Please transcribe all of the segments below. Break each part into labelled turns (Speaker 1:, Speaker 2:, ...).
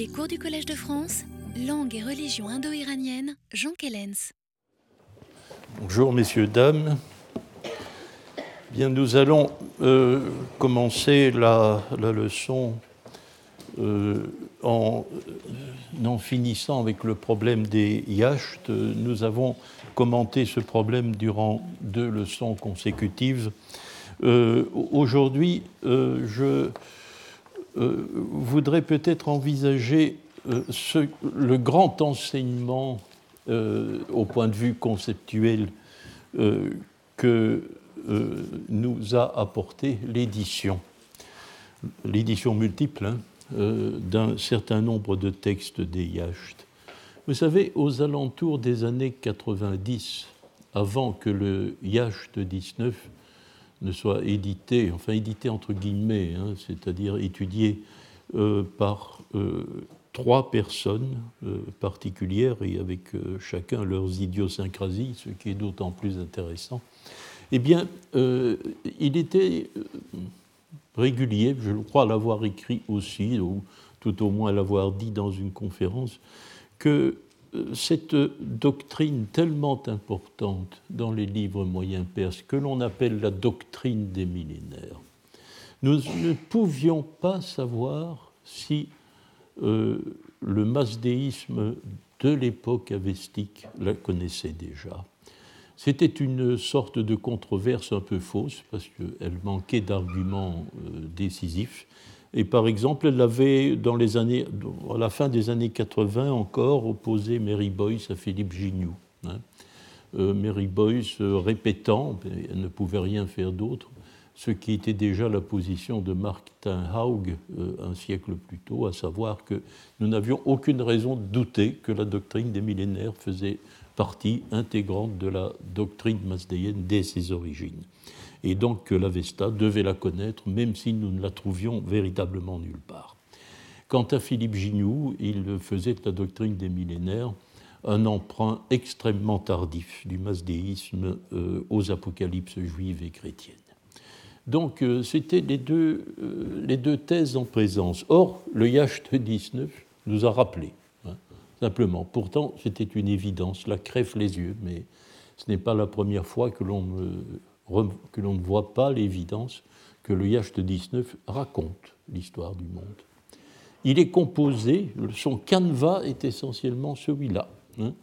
Speaker 1: Les cours du Collège de France, langue et religion indo-iranienne, Jean Kellens.
Speaker 2: Bonjour messieurs, dames. Bien, nous allons euh, commencer la, leçon euh, en, en, finissant avec le problème des yachts. Nous avons commenté ce problème durant deux leçons consécutives. Euh, aujourd'hui, je voudrais peut-être envisager ce, le grand enseignement au point de vue conceptuel que euh, nous a apporté l'édition, l'édition multiple hein, euh, d'un certain nombre de textes des Yachts. Vous savez, aux alentours des années 90, avant que le Yacht 19 ne soit édité, enfin édité entre guillemets, hein, c'est-à-dire étudié euh, par trois personnes particulières et avec chacun leurs idiosyncrasies, ce qui est d'autant plus intéressant. Eh bien, euh, il était euh, régulier, je crois l'avoir écrit aussi, ou tout au moins l'avoir dit dans une conférence, que euh, cette doctrine tellement importante dans les livres moyens perses, que l'on appelle la doctrine des millénaires, nous ne pouvions pas savoir si le masdéisme de l'époque avestique la connaissait déjà. C'était une sorte de controverse un peu fausse parce qu'elle manquait d'arguments euh, décisifs. Et par exemple, elle avait, à la fin des années 80 encore, opposé Mary Boyce à Philippe Gignoux. Hein. Euh, Mary Boyce euh, répétant, elle ne pouvait rien faire d'autre, ce qui était déjà la position de Martin Haug un siècle plus tôt, à savoir que nous n'avions aucune raison de douter que la doctrine des millénaires faisait partie intégrante de la doctrine masdéenne dès ses origines. Et donc que l'Avesta devait la connaître, même si nous ne la trouvions véritablement nulle part. Quant à Philippe Gignoux, il faisait de la doctrine des millénaires un emprunt extrêmement tardif du masdéisme euh, aux apocalypses juives et chrétiennes. Donc euh, c'était les, deux, euh, les deux thèses en présence. Or, le Yacht 19 nous a rappelé simplement. Pourtant, c'était une évidence, la crève les yeux, mais ce n'est pas la première fois que l'on que l'on ne voit pas l'évidence que le Yacht 19 raconte l'histoire du monde. Il est composé, son canevas est essentiellement celui-là. Hein.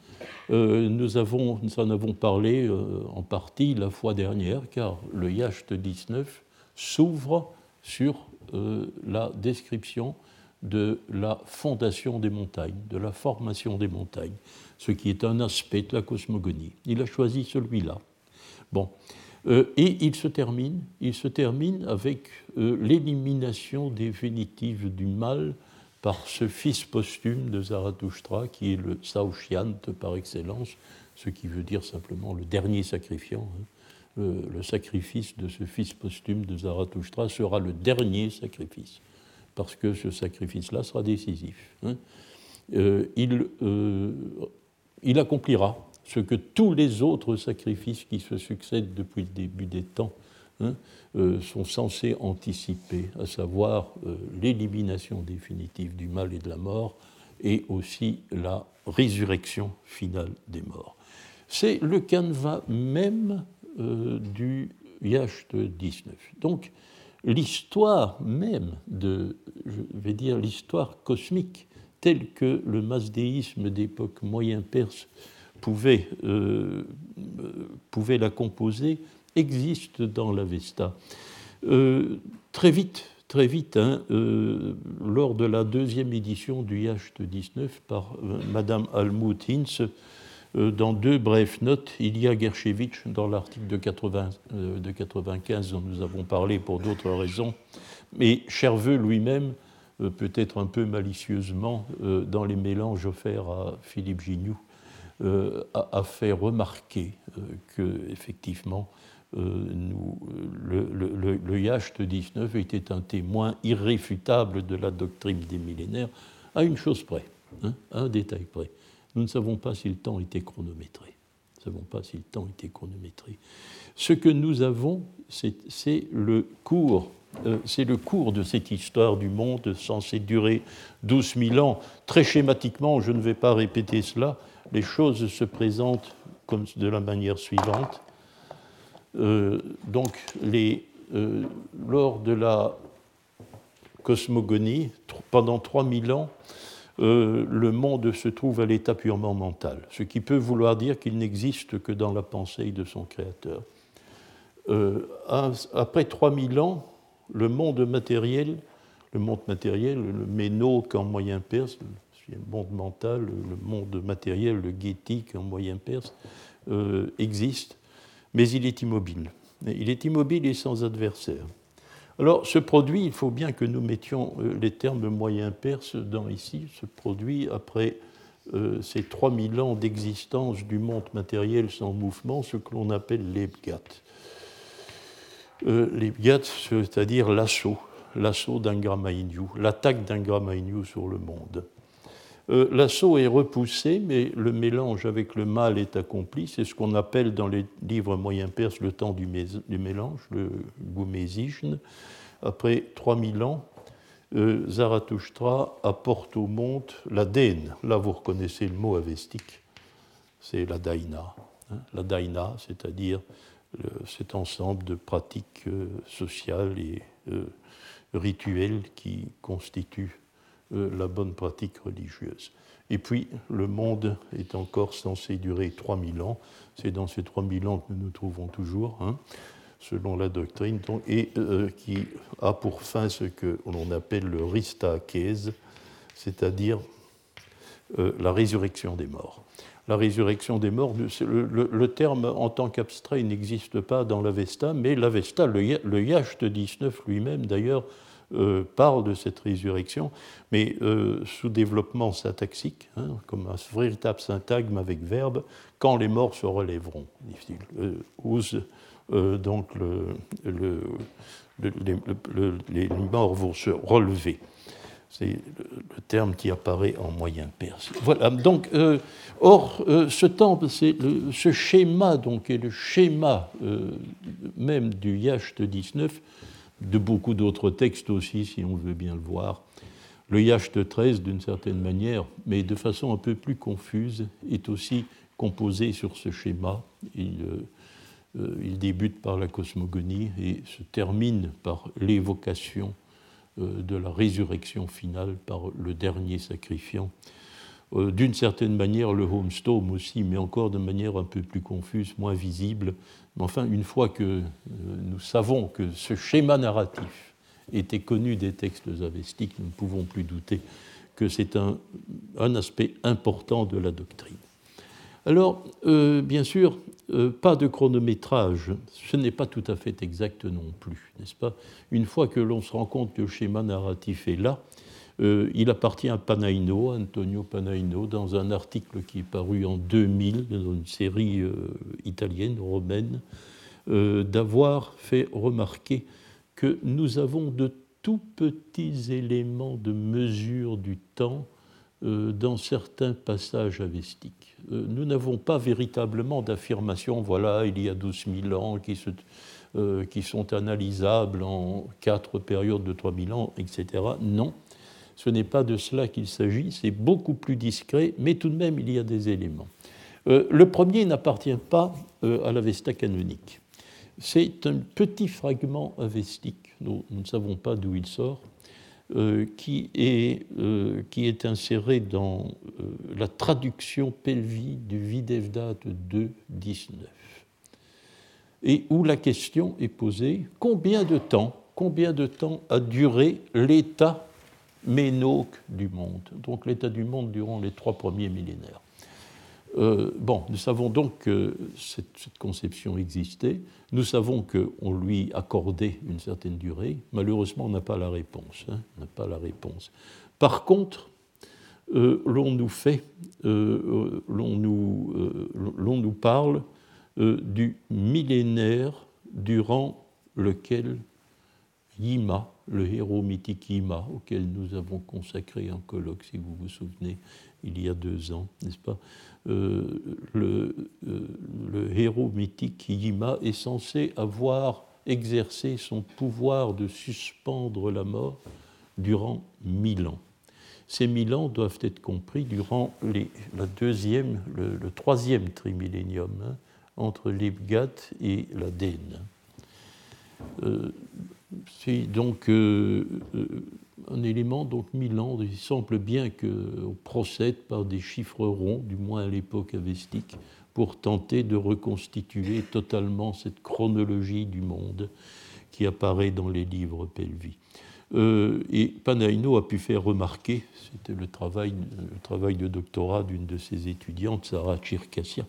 Speaker 2: Euh, nous, avons, nous en avons parlé euh, en partie la fois dernière, car le Yacht 19 s'ouvre sur euh, la description de la fondation des montagnes, de la formation des montagnes, ce qui est un aspect de la cosmogonie. Il a choisi celui-là. Bon. Euh, et il se termine, il avec euh, l'élimination définitive du mal par ce fils posthume de Zarathustra, qui est le Saoshyant par excellence, ce qui veut dire simplement le dernier sacrifiant. Hein. le sacrifice de ce fils posthume de Zarathustra sera le dernier sacrifice parce que ce sacrifice-là sera décisif. Hein. Euh, il, accomplira ce que tous les autres sacrifices qui se succèdent depuis le début des temps hein, euh, sont censés anticiper, à savoir l'élimination définitive du mal et de la mort, et aussi la résurrection finale des morts. C'est le canevas même du Yacht 19. Donc, l'histoire même de, je vais dire, l'histoire cosmique telle que le masdéisme d'époque moyen-perse pouvait, euh, pouvait la composer existe dans l'Avesta. Euh, très vite, très vite, hein, euh, lors de la deuxième édition du Yacht 19 par Madame Almut Hinz, euh, dans deux brèves notes, il y a Gershevitch dans l'article de, 80, euh, de 95 dont nous avons parlé pour d'autres raisons, mais Cherveux lui-même, euh, peut-être un peu malicieusement, dans les mélanges offerts à Philippe Gignoux, a, fait remarquer que effectivement nous, le, Yacht 19 était un témoin irréfutable de la doctrine des millénaires, à une chose près, hein, à un détail près. Nous ne savons pas si le temps était chronométré. Nous ne savons pas si le temps était chronométré. Ce que nous avons, c'est le cours c'est le cours de cette histoire du monde censé durer 12 000 ans. Très schématiquement, je ne vais pas répéter cela, les choses se présentent de la manière suivante. donc, les, lors de la cosmogonie, pendant 3000 ans, euh, le monde se trouve à l'état purement mental, ce qui peut vouloir dire qu'il n'existe que dans la pensée de son créateur. Euh, après 3000 ans, le monde matériel, le monde matériel, le ménoque en moyen perse, le monde mental, le monde matériel, le guétique en moyen perse, euh, existe, mais il est immobile. Il est immobile et sans adversaire. Alors, ce produit, il faut bien que nous mettions euh, les termes moyens perses dans ici. Ce produit, après euh, ces 3000 ans d'existence du monde matériel sans mouvement, ce que l'on appelle l'Ebgat. Euh, L'Ebgat, c'est-à-dire l'assaut, l'assaut d'un Gramaïniou, l'attaque d'un Gramaïniou sur le monde. L'assaut est repoussé, mais le mélange avec le mal est accompli. C'est ce qu'on appelle dans les livres moyens perses le temps du, mélange, le Goumésijne. Après 3000 ans, euh, Zarathustra apporte au monde la Dène. Là, vous reconnaissez le mot avestique, c'est la Daina. Hein. la Daina, c'est-à-dire cet ensemble de pratiques euh, sociales et euh, rituelles qui constituent la bonne pratique religieuse. Et puis, le monde est encore censé durer 3000 ans. C'est dans ces 3000 ans que nous nous trouvons toujours. Hein selon la doctrine, et euh, qui a pour fin ce que l'on appelle le ristakèse, c'est-à-dire euh, la résurrection des morts. La résurrection des morts, le, terme en tant qu'abstrait n'existe pas dans l'Avesta, mais l'Avesta, le, le Yacht 19 lui-même d'ailleurs, euh, parle de cette résurrection, mais sous développement syntaxique, hein, comme un véritable syntagme avec verbe, quand les morts se relèveront, dit-il. Euh, donc les morts vont se relever. C'est le terme qui apparaît en moyen perse. Voilà, donc, euh, or, euh, ce temple, ce schéma, donc, est le schéma même du Yacht 19, de beaucoup d'autres textes aussi, si on veut bien le voir. Le Yacht 13, d'une certaine manière, mais de façon un peu plus confuse, est aussi composé sur ce schéma. Il, euh, il débute par la cosmogonie et se termine par l'évocation euh, de la résurrection finale par le dernier sacrifiant. Euh, d'une certaine manière, le homestone aussi, mais encore de manière un peu plus confuse, moins visible. Mais enfin, une fois que nous savons que ce schéma narratif était connu des textes avestiques, nous ne pouvons plus douter que c'est un, aspect important de la doctrine. Alors, bien sûr, euh, pas de chronométrage, ce n'est pas tout à fait exact non plus, n'est-ce pas? Une fois que l'on se rend compte que le schéma narratif est là, euh, il appartient à Panaino, Antonio Panaino, dans un article qui est paru en 2000 dans une série euh, italienne, romaine, d'avoir fait remarquer que nous avons de tout petits éléments de mesure du temps dans certains passages avestiques. Euh, nous n'avons pas véritablement d'affirmation, voilà, il y a 12 000 ans qui, euh, qui sont analysables en quatre périodes de 3 000 ans, etc. Non, ce n'est pas de cela qu'il s'agit, c'est beaucoup plus discret, mais tout de même il y a des éléments. Euh, le premier n'appartient pas à l'Avesta canonique. C'est un petit fragment avestique, nous ne savons pas d'où il sort, euh, qui, est, euh, qui est inséré dans euh, la traduction pelvi du Videvdat 2.19, et où la question est posée combien de temps, combien de temps a duré l'état ménoque du monde, donc l'état du monde durant les trois premiers millénaires. Euh, bon, nous savons donc que cette, conception existait, nous savons qu'on lui accordait une certaine durée, malheureusement on n'a pas la réponse. Hein, n'a pas la réponse. Par contre, euh, l'on nous fait, euh, l'on nous, nous parle du millénaire durant lequel Yima, le héros mythique Yima, auquel nous avons consacré un colloque, si vous vous souvenez, il y a deux ans, n'est-ce pas euh, le, euh, le, héros mythique Yima est censé avoir exercé son pouvoir de suspendre la mort durant mille ans. Ces mille ans doivent être compris durant deuxième, le, troisième trimillénium, hein, entre l'Ibgat et la Dène. Euh, c'est donc euh, euh, un élément, donc mille ans, il semble bien qu'on procède par des chiffres ronds, du moins à l'époque avestique, pour tenter de reconstituer totalement cette chronologie du monde qui apparaît dans les livres Pelvi. Euh, et Panaino a pu faire remarquer, c'était le travail, le travail de doctorat d'une de ses étudiantes, Sarah Chirkassia,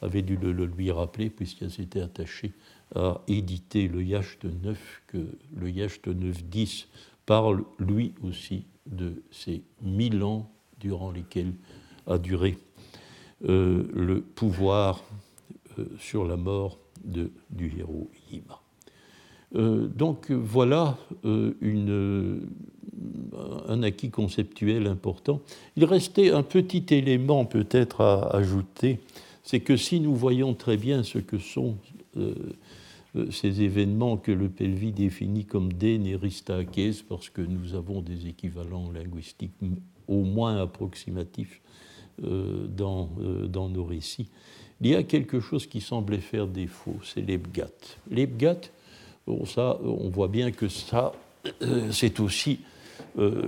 Speaker 2: avait dû le, lui rappeler puisqu'elle s'était attachée à éditer le Yacht 9, que le Yacht 9-10 parle lui aussi de ces mille ans durant lesquels a duré euh, le pouvoir euh, sur la mort de, du héros Yima. Euh, donc voilà une, un acquis conceptuel important. Il restait un petit élément peut-être à ajouter, c'est que si nous voyons très bien ce que sont ces événements que le Pelvi définit comme dénéristakès, parce que nous avons des équivalents linguistiques au moins approximatifs dans, dans nos récits, il y a quelque chose qui semblait faire défaut, c'est l'Ebgat. L'Ebgat, ça, on voit bien que ça, euh, c'est aussi euh,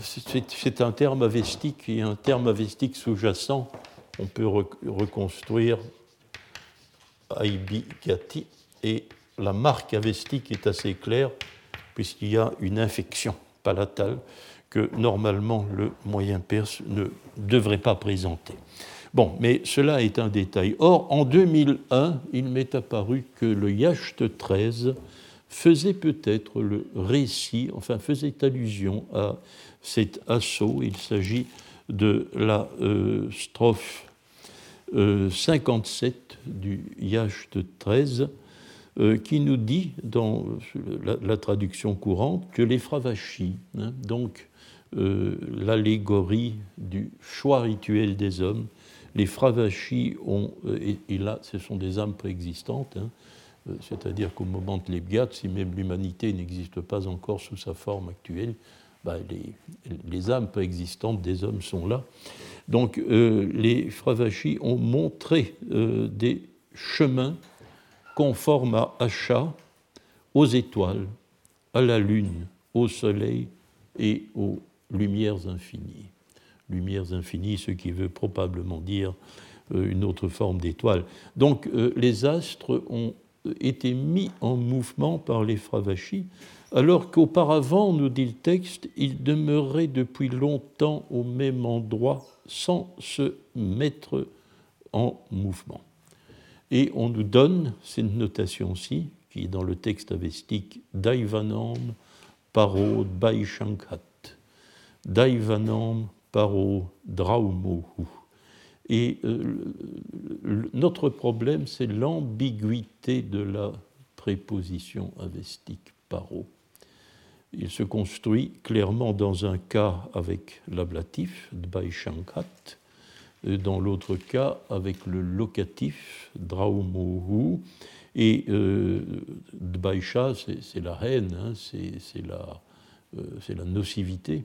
Speaker 2: c'est un terme avestique et un terme avestique sous-jacent. On peut reconstruire Aibigati et la marque avestique est assez claire puisqu'il y a une infection palatale que normalement le moyen perse ne devrait pas présenter. Bon, mais cela est un détail. Or, en 2001, il m'est apparu que le Yacht 13 faisait peut-être le récit, enfin faisait allusion à cet assaut. Il s'agit de la euh, strophe 57 euh, du Yacht 13, euh, qui nous dit, dans la, traduction courante, que les Fravachis, hein, donc l'allégorie du choix rituel des hommes, les Fravachis ont, euh, et, là, ce sont des âmes préexistantes, hein, euh, c'est-à-dire qu'au moment de l'Ebgat, si même l'humanité n'existe pas encore sous sa forme actuelle, bah, les, âmes préexistantes des hommes sont là. Donc euh, les Fravachis ont montré des chemins conformes à Acha, aux étoiles, à la lune, au soleil et aux lumières infinies lumières infinies, ce qui veut probablement dire euh, une autre forme d'étoile. Donc euh, les astres ont été mis en mouvement par les Fravachis, alors qu'auparavant, nous dit le texte, ils demeuraient depuis longtemps au même endroit sans se mettre en mouvement. Et on nous donne cette notation-ci, qui est dans le texte avestique, Daivanam Paro Baishankhat. Daivanam paro draumohu. Et euh, notre problème, c'est l'ambiguïté de la préposition avestique paro. Il se construit clairement dans un cas avec l'ablatif, dbaishankat, dans l'autre cas avec le locatif, draumohu, et euh, dbaisha, c'est la haine, hein, c'est la, euh, la nocivité.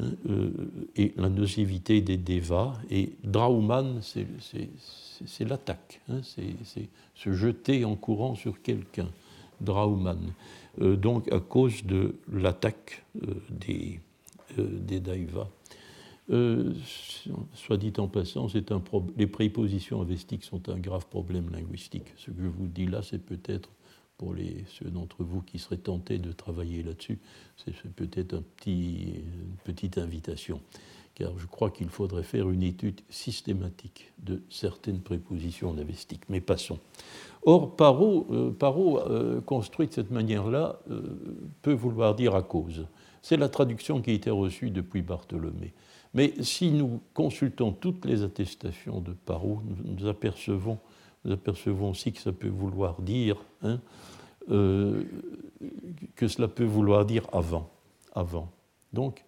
Speaker 2: Hein, euh, et la nocivité des devas. Et Drauman, c'est l'attaque, hein, c'est se jeter en courant sur quelqu'un. Drauman. Euh, donc à cause de l'attaque euh, des, des daivas. soit dit en passant, un les prépositions avestiques sont un grave problème linguistique. Ce que je vous dis là, c'est peut-être pour les, ceux d'entre vous qui seraient tentés de travailler là-dessus, c'est peut-être un petit, une petite invitation, car je crois qu'il faudrait faire une étude systématique de certaines prépositions navestiques. Mais passons. Or, paro, euh, euh, construit de cette manière-là, euh, peut vouloir dire à cause. C'est la traduction qui a été reçue depuis Bartholomé. Mais si nous consultons toutes les attestations de paro, nous, nous apercevons nous apercevons aussi que ça peut vouloir dire hein, euh, que cela peut vouloir dire avant. avant. Donc,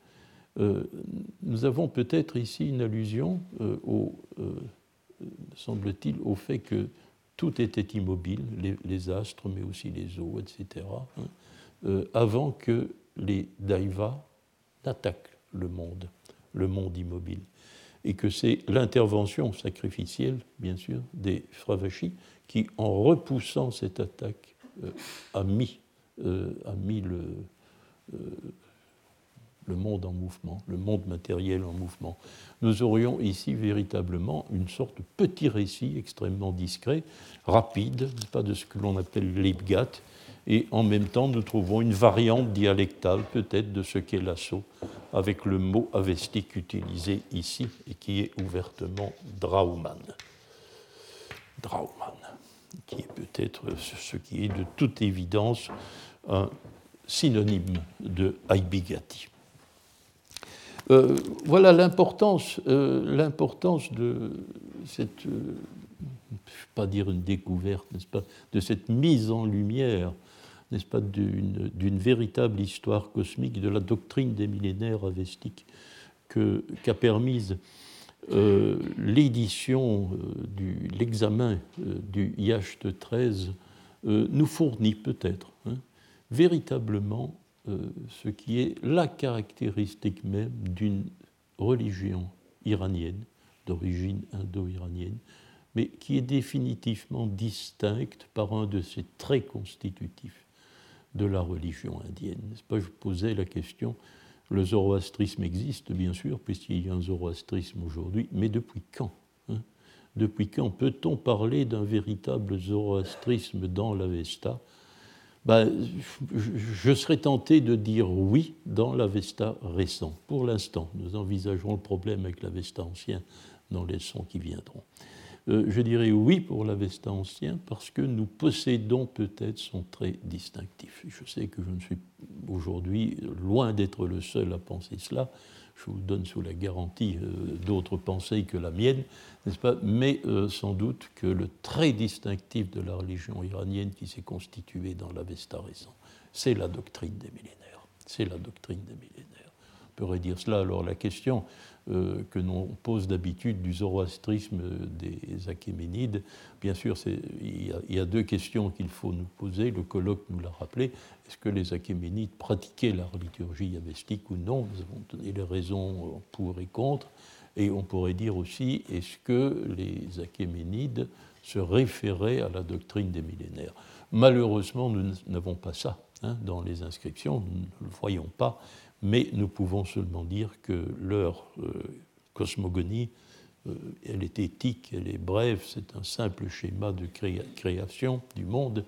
Speaker 2: nous avons peut-être ici une allusion, euh, au, semble-t-il, au fait que tout était immobile, les, astres, mais aussi les eaux, etc., hein, euh, avant que les daivas n'attaquent le monde, le monde immobile. Et que c'est l'intervention sacrificielle, bien sûr, des Fravachis qui, en repoussant cette attaque, euh, a mis, euh, a mis le, le monde en mouvement, le monde matériel en mouvement. Nous aurions ici véritablement une sorte de petit récit extrêmement discret, rapide, pas de ce que l'on appelle l'Ebgat, et en même temps nous trouvons une variante dialectale peut-être de ce qu'est l'assaut, avec le mot avestique utilisé ici et qui est ouvertement Drauman. Drauman, qui est peut-être ce qui est de toute évidence un synonyme de Aibigati. Euh, voilà l'importance, euh, l'importance de cette, euh, pas dire une découverte, n'est-ce pas, de cette mise en lumière, n'est-ce pas, d'une véritable histoire cosmique, de la doctrine des millénaires avestiques qu'a permise l'édition, l'examen du Yacht 13 nous fournit peut-être hein, véritablement ce qui est la caractéristique même d'une religion iranienne, d'origine indo-iranienne, mais qui est définitivement distincte par un de ses traits constitutifs de la religion indienne. N'est-ce pas? Je posais la question, le zoroastrisme existe bien sûr, puisqu'il y a un zoroastrisme aujourd'hui, mais depuis quand hein? Depuis quand peut-on parler d'un véritable zoroastrisme dans l'Avesta? Ben, je serais tenté de dire oui dans l'Avesta récent. Pour l'instant, nous envisageons le problème avec l'Avesta ancien dans les sons qui viendront. Euh, je dirais oui pour l'Avesta ancien parce que nous possédons peut-être son trait distinctif. Je sais que je ne suis aujourd'hui loin d'être le seul à penser cela, je vous donne sous la garantie euh, d'autres pensées que la mienne, n'est-ce pas? Mais euh, sans doute que le trait distinctif de la religion iranienne qui s'est constituée dans l'Avesta récent, c'est la doctrine des millénaires. C'est la doctrine des millénaires. Pourrait dire cela. Alors la question euh, que l'on pose d'habitude du zoroastrisme des Achéménides. Bien sûr, il y, a, il y, a, deux questions qu'il faut nous poser. Le colloque nous l'a rappelé. Est-ce que les Achéménides pratiquaient la liturgie avestique ou non? Nous avons donné les raisons pour et contre. Et on pourrait dire aussi, est-ce que les Achéménides se référaient à la doctrine des millénaires? Malheureusement, nous n'avons pas ça hein, dans les inscriptions, nous ne le voyons pas mais nous pouvons seulement dire que leur euh, cosmogonie, euh, elle est éthique, elle est brève, c'est un simple schéma de création du monde,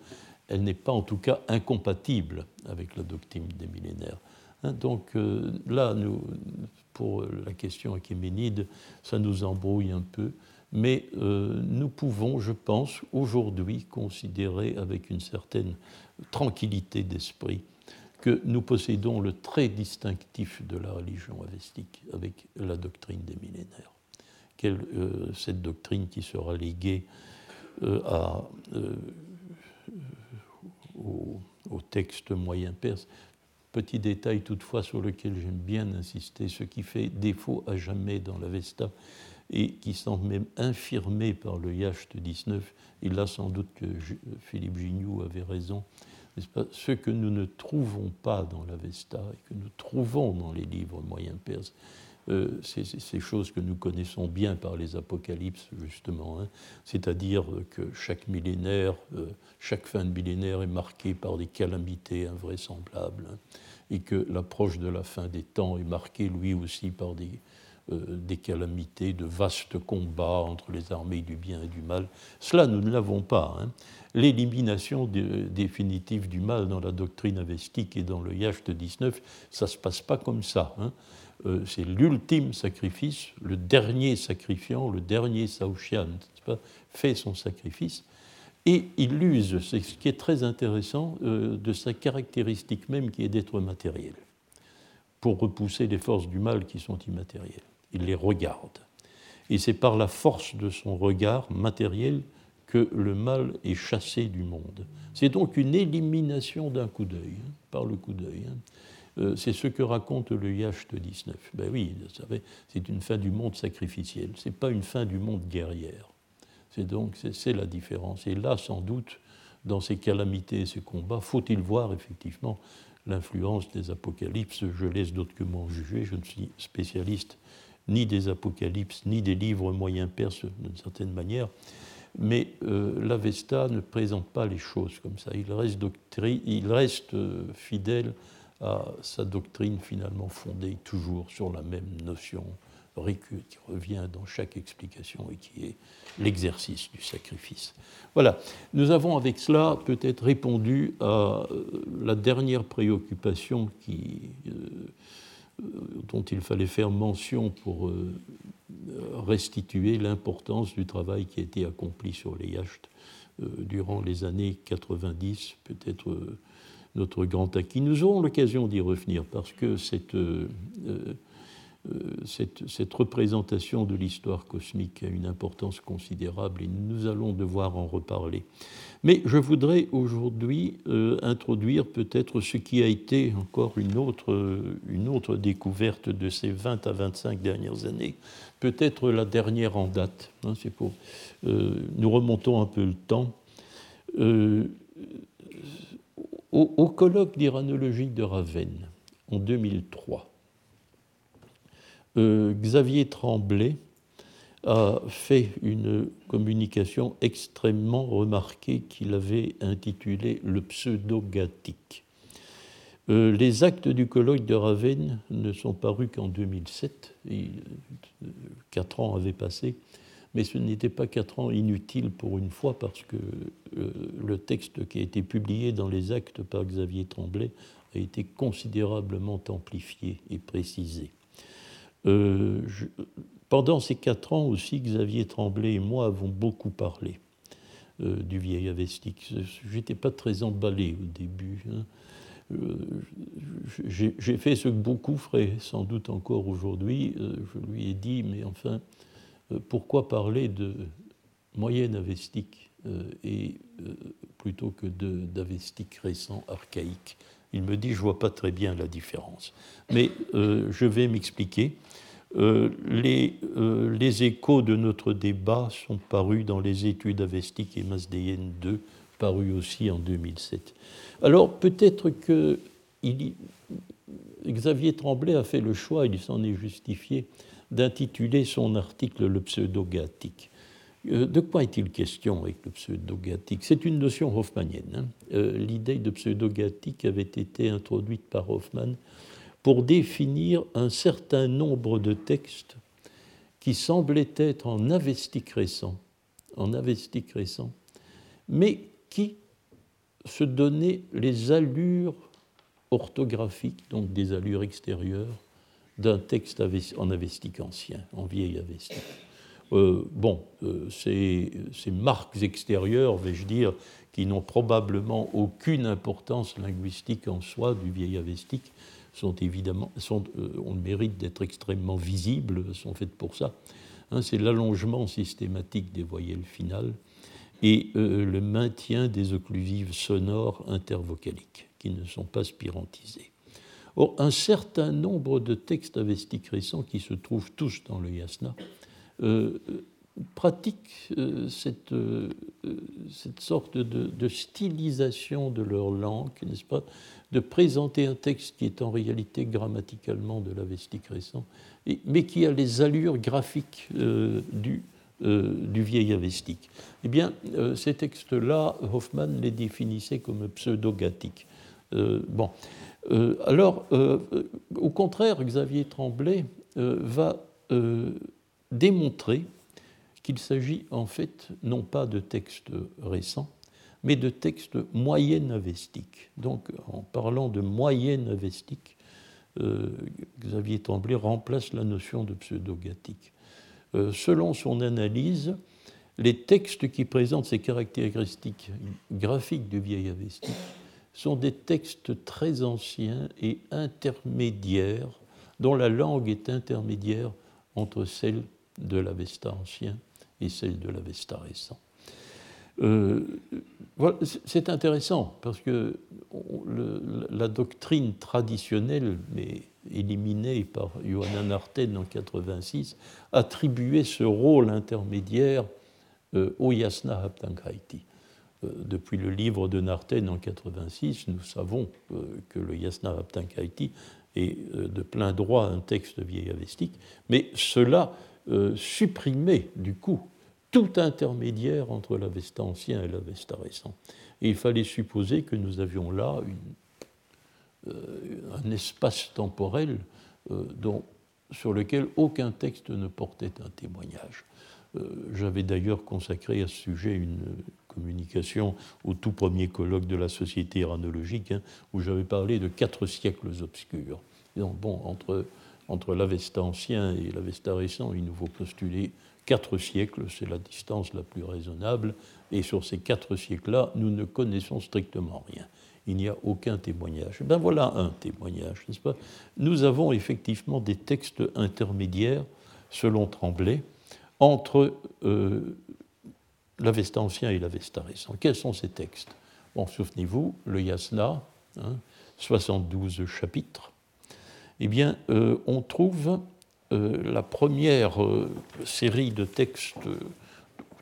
Speaker 2: elle n'est pas en tout cas incompatible avec la doctrine des millénaires. Hein, donc euh, là, pour la question achéménide, ça nous embrouille un peu, mais nous pouvons, je pense, aujourd'hui considérer avec une certaine tranquillité d'esprit que nous possédons le trait distinctif de la religion avestique avec la doctrine des millénaires. Euh, cette doctrine qui sera léguée euh, euh, au, au, texte moyen perse. Petit détail toutefois sur lequel j'aime bien insister, ce qui fait défaut à jamais dans l'Avesta et qui semble même infirmé par le Yacht 19, et là sans doute que Philippe Gignoux avait raison, ce que nous ne trouvons pas dans l'Avesta et que nous trouvons dans les livres moyens perses, euh, c'est ces choses que nous connaissons bien par les apocalypses, justement. Hein. C'est-à-dire que chaque millénaire, euh, chaque fin de millénaire est marquée par des calamités invraisemblables, hein, et que l'approche de la fin des temps est marquée, lui aussi, par des, euh, des calamités, de vastes combats entre les armées du bien et du mal. Cela, nous ne l'avons pas. Hein. L'élimination définitive du mal dans la doctrine avestique et dans le Yacht 19, ça ne se passe pas comme ça. Hein. Euh, c'est l'ultime sacrifice, le dernier sacrifiant, le dernier Saoshian, fait son sacrifice. Et il use, c'est ce qui est très intéressant, euh, de sa caractéristique même qui est d'être matériel, pour repousser les forces du mal qui sont immatérielles il les regarde. Et c'est par la force de son regard matériel que le mal est chassé du monde. C'est donc une élimination d'un coup d'œil, hein, par le coup d'œil. Hein. Euh, c'est ce que raconte le Yacht 19. Ben oui, c'est une fin du monde sacrificiel, ce n'est pas une fin du monde guerrière. C'est donc c'est la différence. Et là, sans doute, dans ces calamités et ces combats, faut-il voir effectivement l'influence des apocalypses Je laisse d'autres que m'en juger. Je ne suis spécialiste ni des apocalypses, ni des livres moyens perses d'une certaine manière. Mais euh, l'Avesta ne présente pas les choses comme ça. Il reste, euh, fidèle à sa doctrine finalement fondée toujours sur la même notion qui revient dans chaque explication et qui est l'exercice du sacrifice. Voilà, nous avons avec cela peut-être répondu à euh, la dernière préoccupation qui, dont il fallait faire mention pour restituer l'importance du travail qui a été accompli sur les yachts euh, durant les années 90, peut-être euh, notre grand acquis. Nous aurons l'occasion d'y revenir parce que cette, euh, cette, cette, représentation de l'histoire cosmique a une importance considérable et nous allons devoir en reparler. Mais je voudrais aujourd'hui introduire peut-être ce qui a été encore une autre, une autre découverte de ces 20 à 25 dernières années, peut-être la dernière en date. Hein, euh, nous remontons un peu le temps. Euh, au, colloque d'iranologie de Ravenne, en 2003, euh, Xavier Tremblay a fait une communication extrêmement remarquée qu'il avait intitulée Le pseudo-gathique. Euh, les actes du colloque de Ravenne ne sont parus qu'en 2007. Et, euh, quatre ans avaient passé, mais ce n'était pas quatre ans inutiles pour une fois parce que le texte qui a été publié dans les actes par Xavier Tremblay a été considérablement amplifié et précisé. Pendant ces quatre ans aussi, Xavier Tremblay et moi avons beaucoup parlé du vieil avestique. Je n'étais pas très emballé au début. Hein. Euh, j'ai fait ce que beaucoup feraient sans doute encore aujourd'hui. Euh, je lui ai dit, mais enfin, euh, pourquoi parler de moyenne avestique et plutôt que d'avestique récent, archaïque? Il me dit, je vois pas très bien la différence. Mais je vais m'expliquer. les, les, échos de notre débat sont parus dans les études avestiques et Masdéenne 2, parus aussi en 2007. Alors peut-être que Xavier Tremblay a fait le choix, il s'en est justifié, d'intituler son article Le pseudo-gathique. Euh, de quoi est-il question avec le pseudo-gathique C'est une notion hoffmannienne. Hein. Euh, l'idée de pseudo-gathique avait été introduite par Hoffmann pour définir un certain nombre de textes qui semblaient être en avestique récent, en avestique récent, mais qui se donner les allures orthographiques, donc des allures extérieures, d'un texte en avestique ancien, en vieil avestique. Euh, bon, euh, ces, marques extérieures, vais-je dire, qui n'ont probablement aucune importance linguistique en soi du vieil avestique, sont évidemment, euh, ont le mérite d'être extrêmement visibles, sont faites pour ça. Hein, c'est l'allongement systématique des voyelles finales et le maintien des occlusives sonores intervocaliques, qui ne sont pas spirantisées. Or, un certain nombre de textes avestiques récents, qui se trouvent tous dans le yasna, pratiquent euh, cette, cette, sorte de, stylisation de leur langue, n'est-ce pas De présenter un texte qui est en réalité grammaticalement de l'avestique récent, mais qui a les allures graphiques du euh, du vieil avestique. Eh bien, euh, ces textes-là, Hoffmann les définissait comme pseudo-gathiques. Euh, bon. alors, au contraire, Xavier Tremblay va démontrer qu'il s'agit en fait non pas de textes récents, mais de textes moyenne avestiques. Donc, en parlant de moyenne avestique, Xavier Tremblay remplace la notion de pseudo-gathique. Euh, selon son analyse, les textes qui présentent ces caractéristiques graphiques du vieil avestique sont des textes très anciens et intermédiaires, dont la langue est intermédiaire entre celle de l'Avesta ancien et celle de l'Avesta récent. Euh, c'est intéressant parce que la doctrine traditionnelle, mais éliminé par Johanna Narten en 86, attribuait ce rôle intermédiaire au Yasna Haptankaiti. Depuis le livre de Narten en 86, nous savons que le Yasna Haptankaiti est de plein droit un texte vieil avestique, mais cela supprimait du coup tout intermédiaire entre l'Avesta ancien et l'Avesta récent. Et il fallait supposer que nous avions là une, un espace temporel dont sur lequel aucun texte ne portait un témoignage. Euh, j'avais d'ailleurs consacré à ce sujet une communication au tout premier colloque de la Société iranologique, hein, où j'avais parlé de quatre siècles obscurs. donc, bon, entre, entre l'Avesta ancien et l'Avesta récent, il nous faut postuler quatre siècles, c'est la distance la plus raisonnable, et sur ces quatre siècles-là, nous ne connaissons strictement rien il n'y a aucun témoignage. Ben voilà un témoignage, n'est-ce pas? Nous avons effectivement des textes intermédiaires, selon Tremblay, entre euh, l'Avesta ancien et l'Avesta récent. Quels sont ces textes? Bon, souvenez-vous, le Yasna, 72 hein, chapitres. Eh bien, euh, on trouve euh, la première euh, série de textes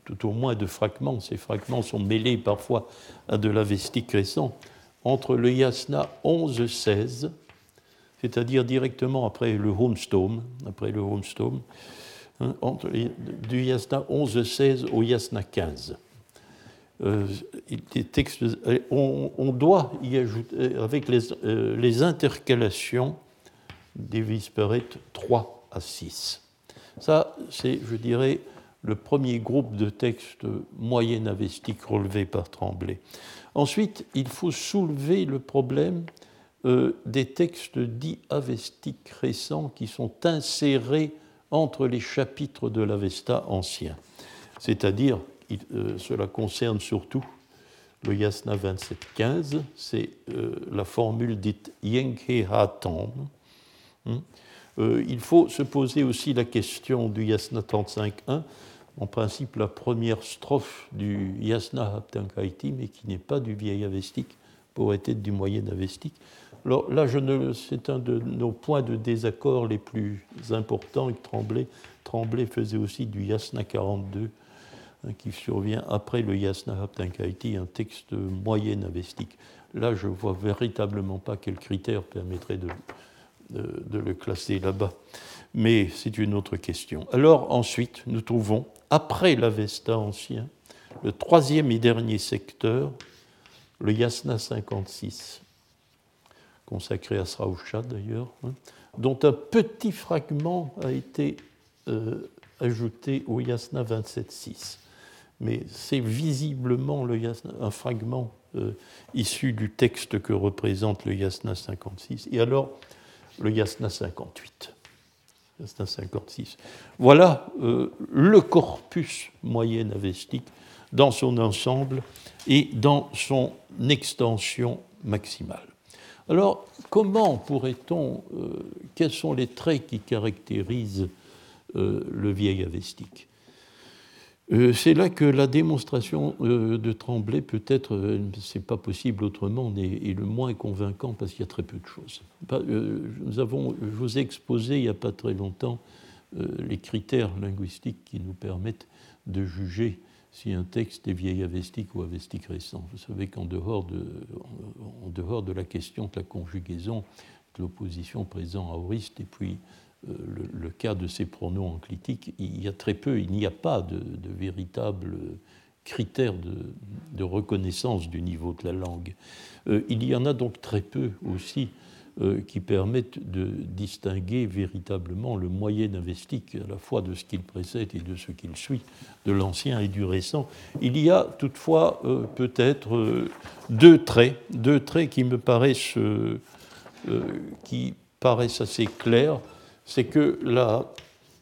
Speaker 2: tout au moins de fragments, ces fragments sont mêlés parfois à de l'avestique récent, entre le yasna 11-16, c'est-à-dire directement après le Homestome, après le hein, entre, du yasna 11-16 au yasna 15. Euh, textes, on, doit y ajouter, avec les intercalations des Visperet 3 à 6. Ça, c'est, je dirais, le premier groupe de textes moyen-avestiques relevés par Tremblay. Ensuite, il faut soulever le problème euh, des textes dits avestiques récents qui sont insérés entre les chapitres de l'Avesta ancien. C'est-à-dire, euh, cela concerne surtout le Yasna 27.15, c'est euh, la formule dite Yenke Ha hein. il faut se poser aussi la question du Yasna 35.1 en principe la première strophe du Yasna Haptankaiti, mais qui n'est pas du vieil avestique, pourrait être du moyen avestique. Alors là, c'est un de nos points de désaccord les plus importants. Tremblay, Tremblay faisait aussi du Yasna 42, hein, qui survient après le Yasna Haptankaiti, un texte moyen avestique. Là, je ne vois véritablement pas quels critères permettraient de, de le classer là-bas. Mais c'est une autre question. Alors ensuite, nous trouvons après l'Avesta ancien, le troisième et dernier secteur, le Yasna 56, consacré à Srausha d'ailleurs, hein, dont un petit fragment a été euh, ajouté au Yasna 27.6. Mais c'est visiblement le un fragment euh, issu du texte que représente le Yasna 56. Et alors, le Yasna 58. 56. Voilà euh, le corpus moyen avestique dans son ensemble et dans son extension maximale. Alors, comment pourrait-on, euh, quels sont les traits qui caractérisent euh, le vieil avestique euh, c'est là que la démonstration euh, de Tremblay, peut-être, euh, c'est pas possible autrement, est, le moins convaincant parce qu'il y a très peu de choses. Nous avons, je vous ai exposé il n'y a pas très longtemps les critères linguistiques qui nous permettent de juger si un texte est vieil avestique ou avestique récent. Vous savez qu'en dehors de, dehors de la question de la conjugaison, de l'opposition présent aoriste et puis euh, le, cas de ces pronoms enclitiques, il y a très peu, il n'y a pas de, de véritable critère de, reconnaissance du niveau de la langue. Euh, il y en a donc très peu aussi euh, qui permettent de distinguer véritablement le moyen avestique à la fois de ce qu'il précède et de ce qu'il suit, de l'ancien et du récent. Il y a toutefois peut-être deux traits, deux traits qui me paraissent, qui paraissent assez clairs c'est que la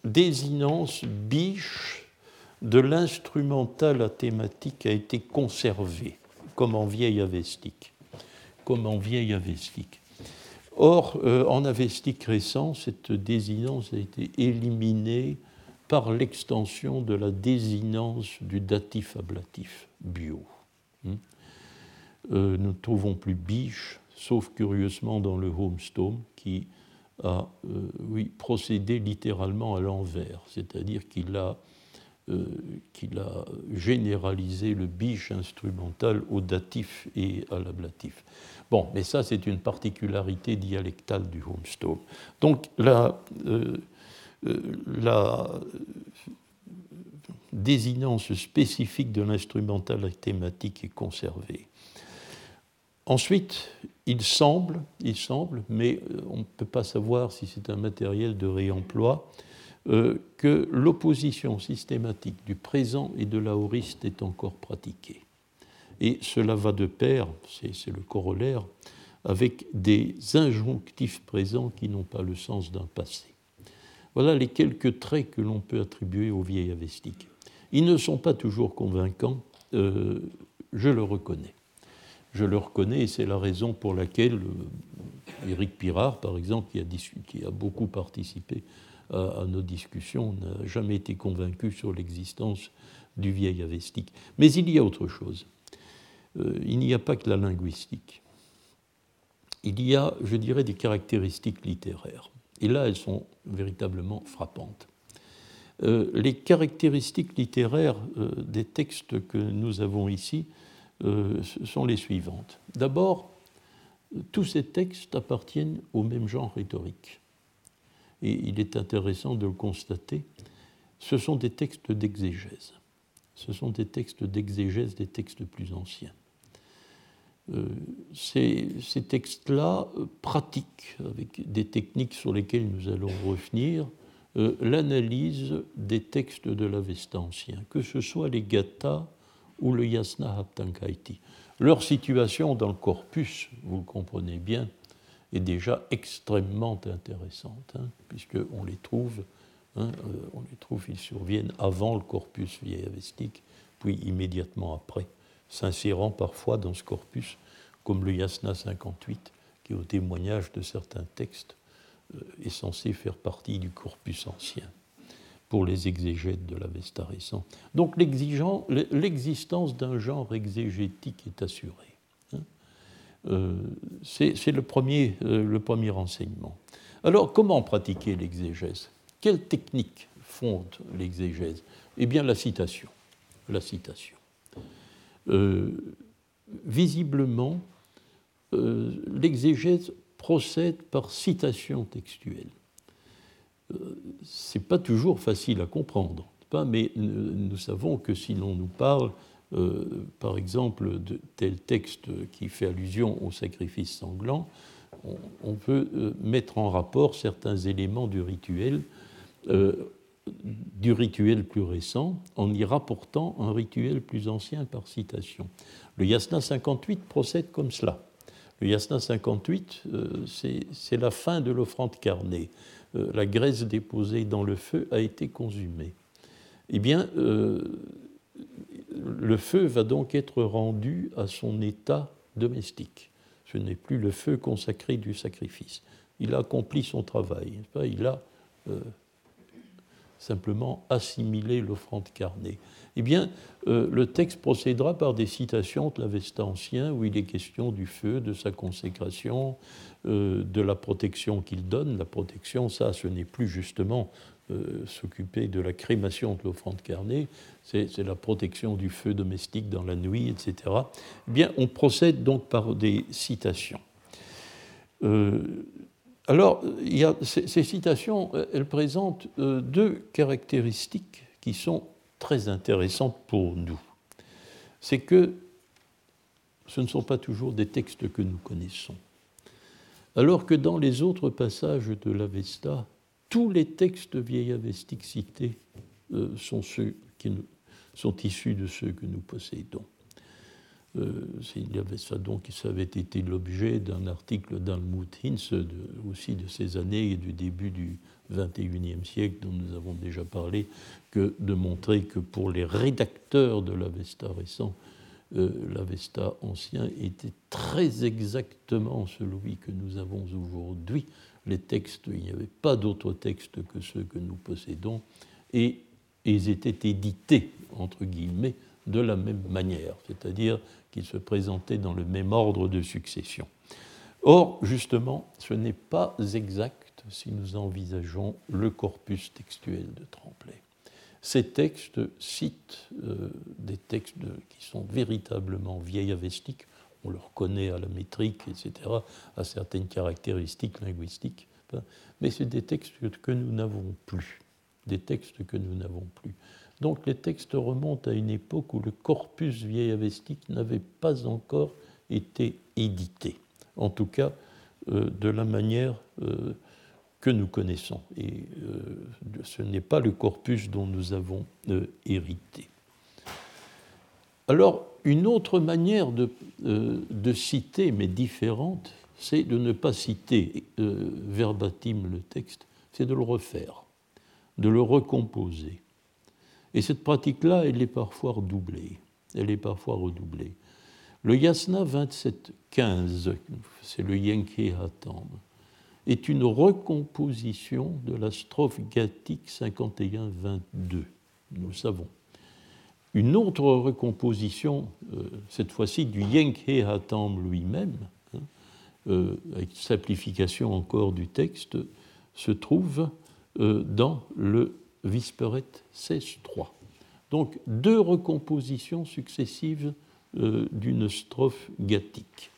Speaker 2: désinence biche de l'instrumental à thématique a été conservée, comme en vieille avestique. Comme en vieille avestique. Or, euh, en avestique récent, cette désinence a été éliminée par l'extension de la désinence du datif ablatif bio. Hmm. Euh, nous ne trouvons plus biche, sauf curieusement dans le homestone, qui a euh, procédé littéralement à l'envers, c'est-à-dire qu'il a qu'il a généralisé le biche instrumental au datif et à l'ablatif. Bon, mais ça, c'est une particularité dialectale du Homestone. Donc, la, la désinence spécifique de l'instrumental thématique est conservée. Ensuite, il semble, il semble, mais euh, on ne peut pas savoir si c'est un matériel de réemploi, euh, que l'opposition systématique du présent et de l'aoriste est encore pratiquée. Et cela va de pair, c'est le corollaire, avec des injonctifs présents qui n'ont pas le sens d'un passé. Voilà les quelques traits que l'on peut attribuer au vieil avestique. Ils ne sont pas toujours convaincants, euh, je le reconnais je le reconnais et c'est la raison pour laquelle euh, Éric Pirard, par exemple, qui a, beaucoup participé à, nos discussions, n'a jamais été convaincu sur l'existence du vieil avestique. Mais il y a autre chose. Euh, il n'y a pas que la linguistique. Il y a, je dirais, des caractéristiques littéraires. Et là, elles sont véritablement frappantes. Euh, les caractéristiques littéraires des textes que nous avons ici euh, sont les suivantes. D'abord, tous ces textes appartiennent au même genre rhétorique. Et il est intéressant de le constater. Ce sont des textes d'exégèse. Ce sont des textes d'exégèse des textes plus anciens. Euh, ces, textes-là pratiquent, avec des techniques sur lesquelles nous allons revenir, euh, l'analyse des textes de l'Avesta ancien, que ce soit les gathas ou le Yasna Haptankaiti. Leur situation dans le corpus, vous le comprenez bien, est déjà extrêmement intéressante, hein, puisqu'on les trouve, hein, euh, on les trouve, ils surviennent avant le corpus vieillavestique, puis immédiatement après, s'insérant parfois dans ce corpus, comme le Yasna 58, qui, au témoignage de certains textes, euh, est censé faire partie du corpus ancien pour les exégètes de l'Avesta récent. Donc l'existence d'un genre exégétique est assurée. Hein. Euh, c'est le premier, euh, le premier enseignement. Alors, comment pratiquer l'exégèse? Quelle technique fonde l'exégèse? Eh bien, la citation. La citation. Euh, visiblement, l'exégèse procède par citation textuelle c'est pas toujours facile à comprendre, mais nous savons que si l'on nous parle, euh, par exemple, de tel texte qui fait allusion au sacrifice sanglant, on, peut euh, mettre en rapport certains éléments du rituel, euh, du rituel plus récent, en y rapportant un rituel plus ancien par citation. Le Yasna 58 procède comme cela. Le Yasna 58, c'est la fin de l'offrande carnée. Euh, la graisse déposée dans le feu a été consumée. Eh bien, euh, le feu va donc être rendu à son état domestique. Ce n'est plus le feu consacré du sacrifice. Il a accompli son travail. Il a euh, simplement assimilé l'offrande carnée. Eh bien, le texte procédera par des citations de l'Avesta ancien où il est question du feu, de sa consécration, euh, de la protection qu'il donne. La protection, ça, ce n'est plus justement euh, s'occuper de la crémation de l'offrande carnée, c'est la protection du feu domestique dans la nuit, etc. Eh bien, on procède donc par des citations. Euh, alors, ces, citations, elles présentent deux caractéristiques qui sont très intéressantes pour nous. C'est que ce ne sont pas toujours des textes que nous connaissons alors que dans les autres passages de l'Avesta, tous les textes vieillavestiques cités euh, sont, ceux qui sont issus de ceux que nous possédons. Euh, il y avait ça donc, ça avait été l'objet d'un article d'Almut Hinz, aussi de ces années et du début du XXIe siècle dont nous avons déjà parlé, que de montrer que pour les rédacteurs de l'Avesta récent, euh, l'Avesta ancien était très exactement celui que nous avons aujourd'hui. Les textes, il n'y avait pas d'autres textes que ceux que nous possédons, et ils étaient édités, entre guillemets, de la même manière, c'est-à-dire qu'ils se présentaient dans le même ordre de succession. Or, justement, ce n'est pas exact si nous envisageons le corpus textuel de Tremblay. ces textes citent des textes qui sont véritablement vieilles avestiques, on le reconnaît à la métrique, etc., à certaines caractéristiques linguistiques, mais c'est des textes que nous n'avons plus, des textes que nous n'avons plus. Donc les textes remontent à une époque où le corpus vieil avestique n'avait pas encore été édité, en tout cas euh, de la manière euh, que nous connaissons. Et euh, ce n'est pas le corpus dont nous avons hérité. Alors, une autre manière de, de citer, mais différente, c'est de ne pas citer verbatim le texte, c'est de le refaire, de le recomposer. Et cette pratique-là, elle est parfois redoublée. Elle est parfois redoublée. Le yasna 27.15, c'est le Yankee Hatam, est une recomposition de la strophe gathique 51-22, nous savons. Une autre recomposition, euh, cette fois-ci du Yankee Hatam lui-même, hein, euh, avec simplification encore du texte, se trouve euh, dans le Visperet 16.3. Donc deux recompositions successives euh, d'une strophe gathique.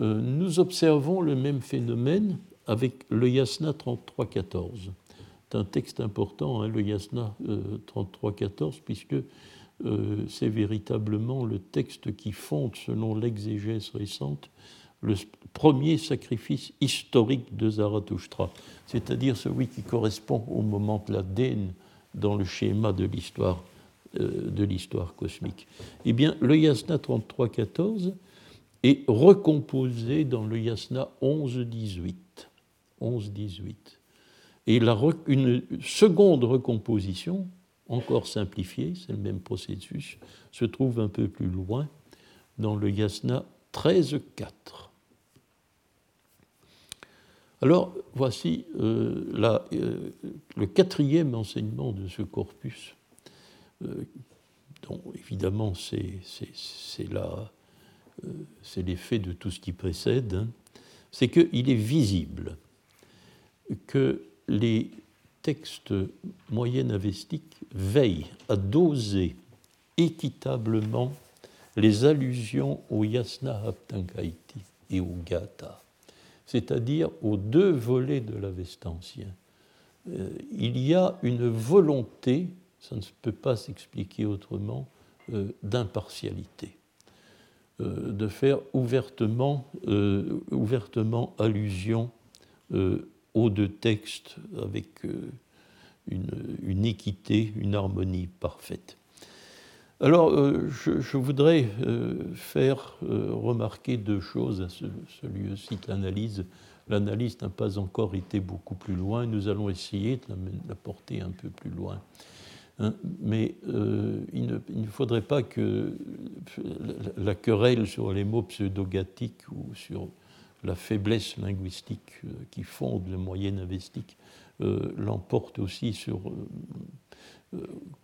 Speaker 2: Euh, nous observons le même phénomène avec le Yasna 33.14. C'est un texte important, hein, le Yasna 33.14, euh, puisque c'est véritablement le texte qui fonde, selon l'exégèse récente, le premier sacrifice historique de Zarathustra, c'est-à-dire celui qui correspond au moment de la Dène dans le schéma de l'histoire euh, de l'histoire cosmique. Eh bien, le yasna 33-14 est recomposé dans le yasna 11-18. 11-18. Et une seconde recomposition, encore simplifiée, c'est le même processus, se trouve un peu plus loin dans le yasna 13-4. Alors, voici euh, euh, le quatrième enseignement de ce corpus euh, dont évidemment c'est l'effet de tout ce qui précède, hein, c'est qu'il est visible que les textes moyen avestiques veillent à doser équitablement les allusions au yasna haptankaiti et au gata, c'est-à-dire aux deux volets de l'Avesta ancien. Euh, il y a une volonté ça ne peut pas s'expliquer autrement, euh, d'impartialité, euh, de faire ouvertement, euh, ouvertement allusion aux deux textes avec une, équité, une harmonie parfaite. Alors, je, voudrais faire remarquer deux choses à ce, lieu-ci l'analyse. L'analyse n'a pas encore été beaucoup plus loin. Nous allons essayer de la porter un peu plus loin. Hein, mais euh, il, ne, faudrait pas que la, querelle sur les mots pseudo-gathiques ou sur la faiblesse linguistique euh, qui fonde le moyen avestique euh, l'emporte aussi sur.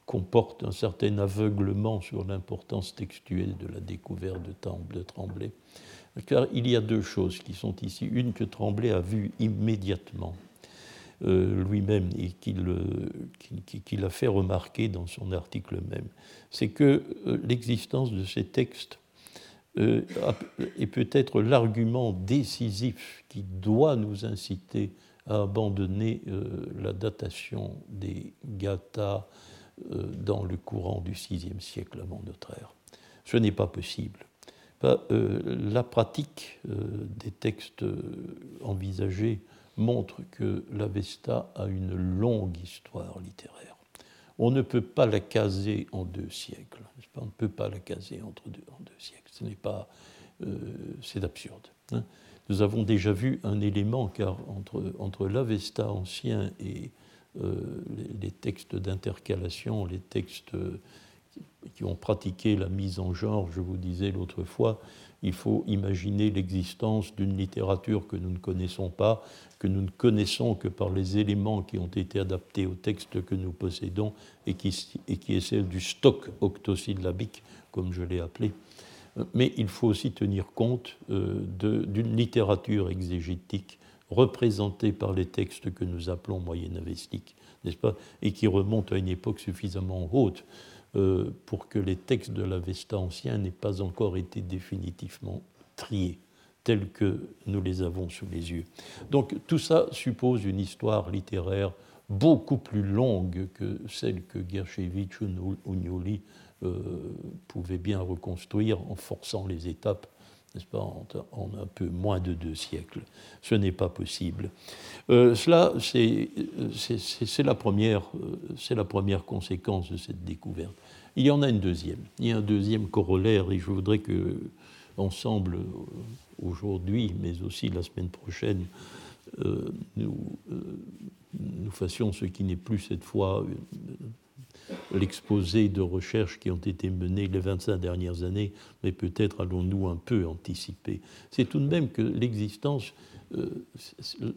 Speaker 2: comporte un certain aveuglement sur l'importance textuelle de la découverte de, de Tremblay. Car il y a deux choses qui sont ici. Une que Tremblay a vue immédiatement euh, lui-même et euh, qu'il a fait remarquer dans son article même, c'est que euh, l'existence de ces textes est peut-être l'argument décisif qui doit nous inciter à abandonner la datation des gathas dans le courant du VIe siècle avant notre ère. Ce n'est pas possible. la pratique des textes envisagés montre que l'Avesta a une longue histoire littéraire. On ne peut pas la caser en deux siècles. On ne peut pas la caser en deux siècles. Ce n'est pas, euh, c'est absurde. Hein. Nous avons déjà vu un élément, car entre, entre l'Avesta ancien et euh, les, textes d'intercalation, les textes qui ont pratiqué la mise en genre, je vous disais l'autre fois, il faut imaginer l'existence d'une littérature que nous ne connaissons pas, que nous ne connaissons que par les éléments qui ont été adaptés au texte que nous possédons et qui, et qui est celle du stock octosyllabique, comme je l'ai appelé. Mais il faut aussi tenir compte euh, d'une littérature exégétique représentée par les textes que nous appelons moyen-avestiques, n'est-ce pas, et qui remonte à une époque suffisamment haute euh, pour que les textes de l'Avesta ancien n'aient pas encore été définitivement triés tels que nous les avons sous les yeux. Donc tout ça suppose une histoire littéraire beaucoup plus longue que celle que Gershevitch ou Gnoli euh, pouvaient bien reconstruire en forçant les étapes n'est-ce pas, en, un peu moins de deux siècles. Ce n'est pas possible. Euh, cela, c'est la, première, euh, la première conséquence de cette découverte. Il y en a une deuxième. Il y a un deuxième corollaire, et je voudrais que, ensemble, euh, aujourd'hui, mais aussi la semaine prochaine, nous, nous fassions ce qui n'est plus cette fois l'exposé de recherches qui ont été menées les 25 dernières années, mais peut-être allons-nous un peu anticiper. C'est tout de même que l'existence, euh,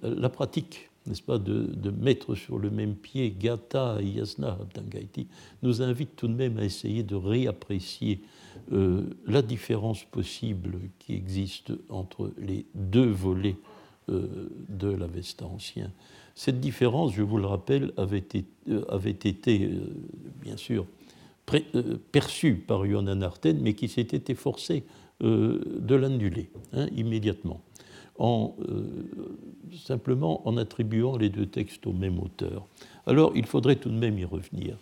Speaker 2: la pratique, n'est-ce pas, de, mettre sur le même pied Gata et Yasna Abdangaiti, nous invite tout de même à essayer de réapprécier euh, la différence possible qui existe entre les deux volets euh, de l'Avesta ancien. Cette différence, je vous le rappelle, avait été, euh, euh, bien sûr, perçue par Yonan Arten, mais qui s'était efforcé de l'annuler hein, immédiatement, en, simplement en attribuant les deux textes au même auteur. Alors, il faudrait tout de même y revenir.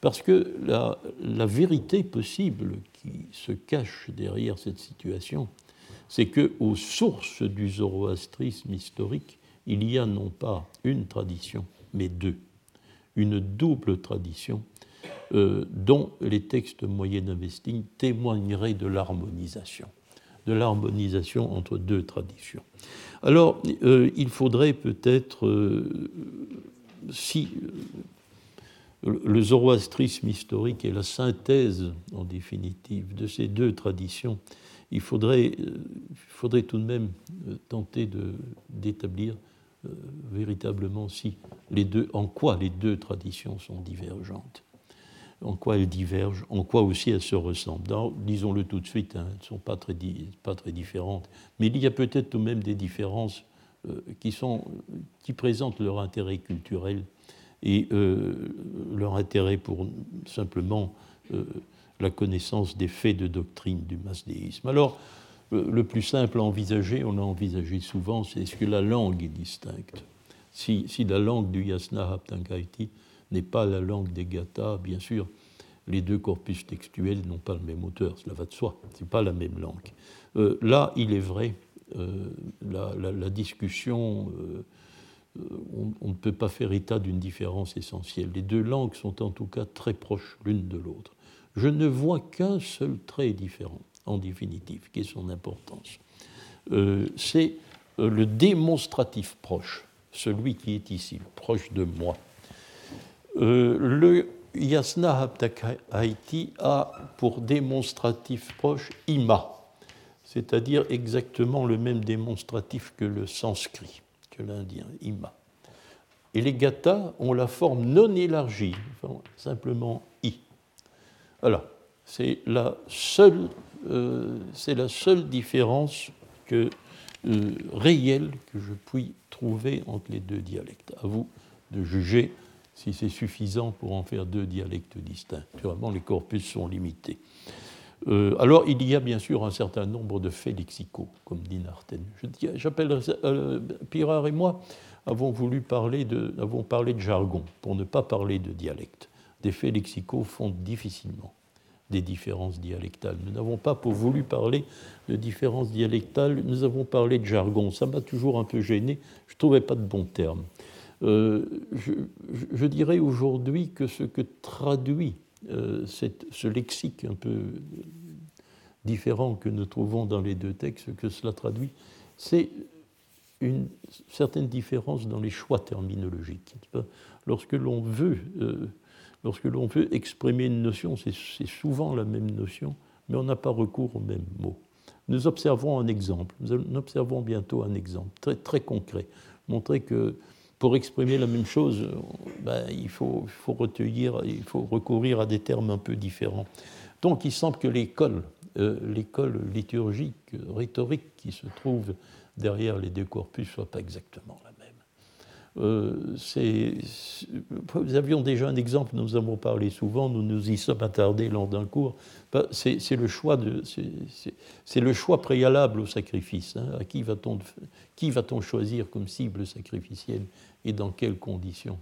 Speaker 2: Parce que la, la, vérité possible qui se cache derrière cette situation, c'est que aux sources du zoroastrisme historique, il y a non pas une tradition, mais deux. Une double tradition euh, dont les textes moyen investing témoigneraient de l'harmonisation, de l'harmonisation entre deux traditions. Alors, euh, il faudrait peut-être, euh, si le zoroastrisme historique est la synthèse, en définitive, de ces deux traditions, il faudrait, tout de même tenter d'établir euh, véritablement si les deux, en quoi les deux traditions sont divergentes, en quoi elles divergent, en quoi aussi elles se ressemblent? Disons-le tout de suite, hein, elles ne sont pas très, différentes, mais il y a peut-être tout de même des différences qui, sont, qui présentent leur intérêt culturel et leur intérêt pour simplement la connaissance des faits de doctrine du masdéisme. Alors, le plus simple à envisager, on l'a envisagé souvent, c'est est-ce que la langue est distincte? Si, la langue du Yasna Haptangaiti n'est pas la langue des Gata, bien sûr, les deux corpus textuels n'ont pas le même auteur, cela va de soi, ce n'est pas la même langue. Euh, là, il est vrai, euh, la, discussion, euh, on, ne peut pas faire état d'une différence essentielle. Les deux langues sont en tout cas très proches l'une de l'autre je ne vois qu'un seul trait différent, en définitive, qui est son importance. Euh, c'est euh, le démonstratif proche, celui qui est ici, proche de moi. Euh, le Yasna Haiti a pour démonstratif proche ima, c'est-à-dire exactement le même démonstratif que le sanskrit, que l'indien, ima. Et les gathas ont la forme non élargie, simplement i. Voilà, c'est la seule, euh, c'est la seule différence que, euh, réelle que je puis trouver entre les deux dialectes. À vous de juger si c'est suffisant pour en faire deux dialectes distincts. Vraiment, les corpus sont limités. Euh, alors, il y a bien sûr un certain nombre de faits lexicaux, comme dit Narten. J'appelle Pirard et moi avons voulu parler de, avons parlé de jargon pour ne pas parler de dialecte des faits lexicaux font difficilement des différences dialectales. Nous n'avons pas voulu parler de différences dialectales, nous avons parlé de jargon. Ça m'a toujours un peu gêné, je ne trouvais pas de bons termes. Euh, je, dirais aujourd'hui que ce que traduit euh, ce lexique un peu différent que nous trouvons dans les deux textes, que cela traduit, c'est une certaine différence dans les choix terminologiques. Lorsque l'on veut euh, Lorsque l'on veut exprimer une notion, c'est souvent la même notion, mais on n'a pas recours au même mot. Nous observons un exemple, nous observons bientôt un exemple très, très concret, montrer que pour exprimer la même chose, ben, il, faut, recourir à des termes un peu différents. Donc il semble que l'école, euh, liturgique, rhétorique qui se trouve derrière les deux corpus soit pas exactement même. Euh, nous avions déjà un exemple, nous avons parlé souvent, nous nous y sommes attardés lors d'un cours. Bah, c'est le choix préalable au sacrifice. Hein. À qui va-t-on choisir comme cible sacrificielle et dans quelles conditions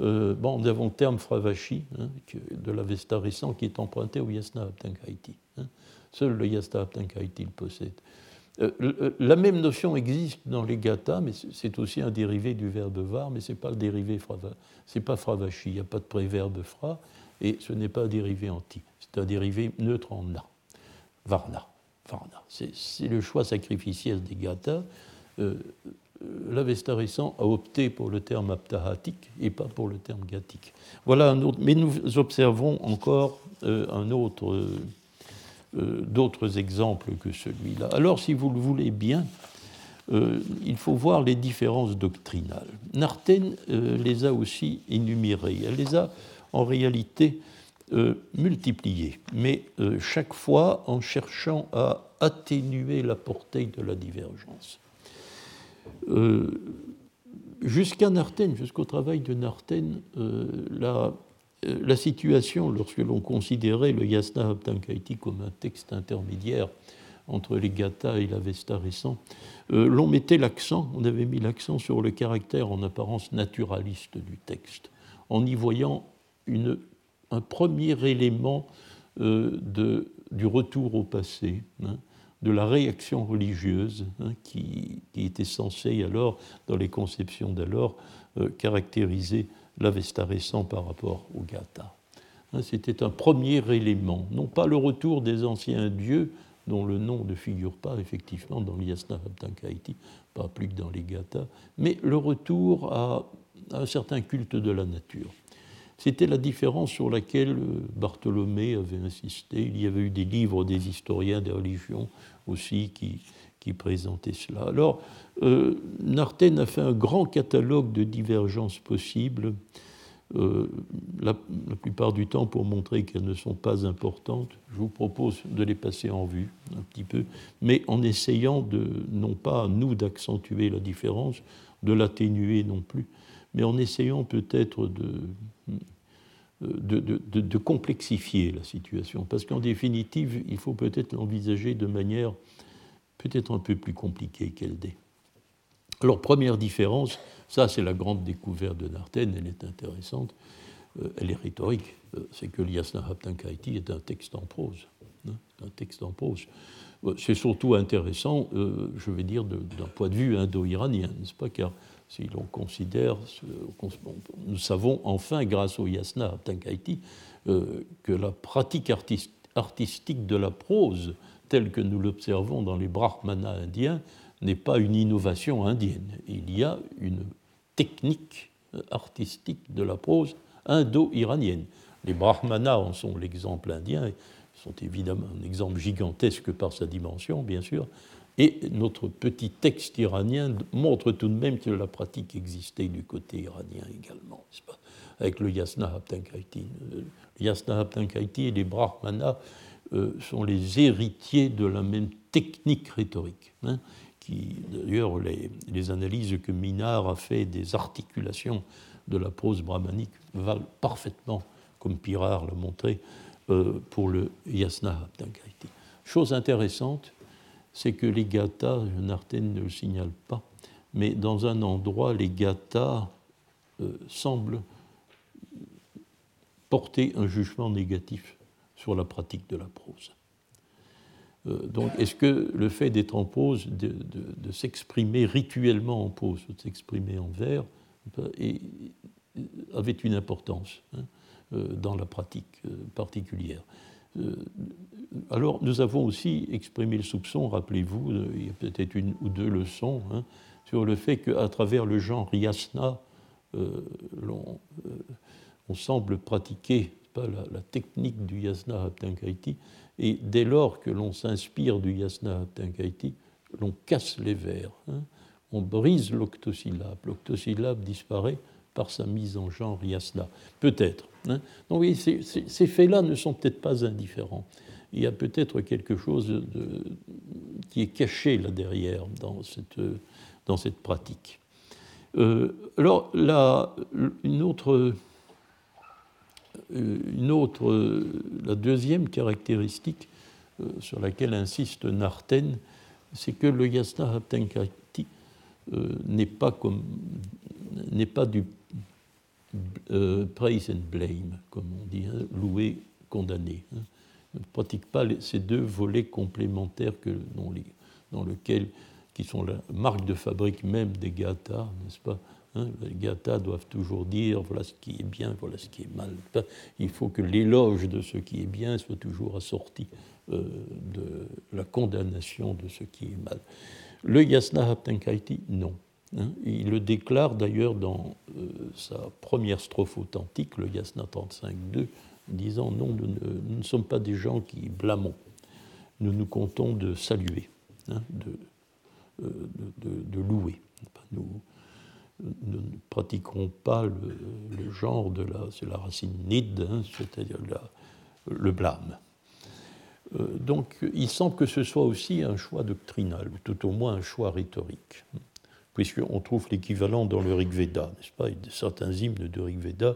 Speaker 2: euh, bon, nous avons le terme fravashi hein, de l'Avesta récent qui est emprunté au Yasna Aptankaiti. Hein. Seul le Yasna Aptankaiti le possède. Euh, la même notion existe dans les gathas, mais c'est aussi un dérivé du verbe var, mais ce n'est pas le dérivé c'est pas fravashi, il n'y a pas de préverbe fra, et ce n'est pas un dérivé anti, c'est un dérivé neutre en na, varna. varna. C'est le choix sacrificiel des gathas. Euh, L'Avesta récent a opté pour le terme aptahatique et pas pour le terme gathique. Voilà un autre, mais nous observons encore euh, un autre euh, d'autres exemples que celui-là. Alors, si vous le voulez bien, euh, il faut voir les différences doctrinales. Narten euh, les a aussi énumérées. Elle les a en réalité multipliées, mais chaque fois en cherchant à atténuer la portée de la divergence. Jusqu'à Narten, jusqu'au travail de Narten, la euh, la situation, lorsque l'on considérait le Yasna Abtankaiti comme un texte intermédiaire entre les Gathas et l'Avesta récent, euh, l'on mettait l'accent, on avait mis l'accent sur le caractère en apparence naturaliste du texte, en y voyant un premier élément euh, du retour au passé, hein, de la réaction religieuse hein, qui, qui, était censée alors, dans les conceptions d'alors, caractériser l'Avesta récent par rapport au Gata. Hein, c'était un premier élément, non pas le retour des anciens dieux, dont le nom ne figure pas effectivement dans l'Yasna Abtankaiti, pas plus que dans les Gathas, mais le retour à, un certain culte de la nature. C'était la différence sur laquelle euh, Bartholomé avait insisté. Il y avait eu des livres des historiens des religions aussi qui, qui présentaient cela. Alors, euh, Narten a fait un grand catalogue de divergences possibles, euh, la, plupart du temps pour montrer qu'elles ne sont pas importantes. Je vous propose de les passer en vue un petit peu, mais en essayant de, non pas nous d'accentuer la différence, de l'atténuer non plus, mais en essayant peut-être de, complexifier la situation. Parce qu'en définitive, il faut peut-être l'envisager de manière peut-être un peu plus compliquée qu'elle l'est. Alors, première différence, ça c'est la grande découverte de Narten, elle est intéressante, euh, elle est rhétorique, euh, c'est que l'Yasna Haptankaiti est un texte en prose. Hein, un texte en prose. Euh, c'est surtout intéressant, je vais dire, d'un point de vue indo-iranien, n'est-ce pas Car si l'on considère, nous savons enfin, grâce au Yasna Haptankaiti, que la pratique artistique de la prose, telle que nous l'observons dans les brahmanas indiens, n'est pas une innovation indienne. Il y a une technique artistique de la prose indo-iranienne. Les brahmanas en sont l'exemple indien, ils sont évidemment un exemple gigantesque par sa dimension, bien sûr, et notre petit texte iranien montre tout de même que la pratique existait du côté iranien également, pas? Avec le Yasna Haptankaiti. Le Yasna Haptankaiti et les brahmanas euh, sont les héritiers de la même technique rhétorique. Hein d'ailleurs, les, analyses que Minard a fait des articulations de la prose brahmanique valent parfaitement, comme Pirard l'a montré, euh, pour le Yasna Abdankaiti. Chose intéressante, c'est que les gathas, Narten ne le signale pas, mais dans un endroit, les gathas euh, semblent porter un jugement négatif sur la pratique de la prose. Euh, donc, est-ce que le fait d'être en pause, de, s'exprimer rituellement en pause, de s'exprimer en vers, avait une importance hein, euh, dans la pratique euh, particulière alors, nous avons aussi exprimé le soupçon, rappelez-vous, il y a peut-être une ou deux leçons, hein, sur le fait qu'à travers le genre yasna, on, semble pratiquer pas la, technique du yasna abdankaiti et dès lors que l'on s'inspire du yasna Abtankaiti, l'on casse les vers, hein. on brise l'octosyllabe. L'octosyllabe disparaît par sa mise en genre yasna. Peut-être. Hein. Donc oui, ces, faits-là ne sont peut-être pas indifférents. Il y a peut-être quelque chose qui est caché là derrière dans cette, pratique. alors, la, une autre une autre, la deuxième caractéristique sur laquelle insiste Narten, c'est que le yasna haptenkati n'est pas, comme, n'est pas du euh, praise and blame, comme on dit, hein, louer, condamner. Hein. Ne pratique pas ces deux volets complémentaires que, dans, les, dans lesquels, qui sont la marque de fabrique même des gathas, n'est-ce pas hein. Les gathas doivent toujours dire voilà ce qui est bien, voilà ce qui est mal. Il faut que l'éloge de ce qui est bien soit toujours assorti euh, de la condamnation de ce qui est mal. Le yasna haptenkaiti, non. Hein. il le déclare d'ailleurs dans euh, sa première strophe authentique, le Yasna 35.2, disant Non, nous ne, sommes pas des gens qui blâmons, nous nous comptons de saluer, hein, euh, de, louer. Ne pratiquerons pas le, genre de la, la racine nid, hein, c'est-à-dire le blâme. Euh, donc il semble que ce soit aussi un choix doctrinal, tout au moins un choix rhétorique puisqu'on trouve l'équivalent dans le Rig Veda, n'est-ce pas? Certains hymnes de Rig Veda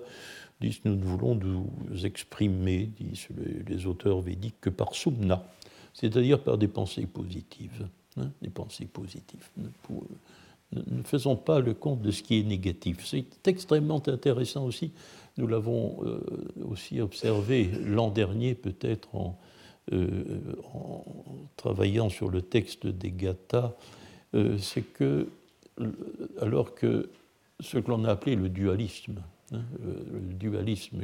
Speaker 2: disent Nous ne voulons nous exprimer, disent les, auteurs védiques, que par sumna, c'est-à-dire par des pensées positives. Hein, des pensées positives. Ne faisons pas le compte de ce qui est négatif. C'est extrêmement intéressant aussi. Nous l'avons euh, aussi observé l'an dernier, peut-être en, euh, travaillant sur le texte des Gathas, euh, c'est que alors que ce que l'on a appelé le dualisme, hein, le dualisme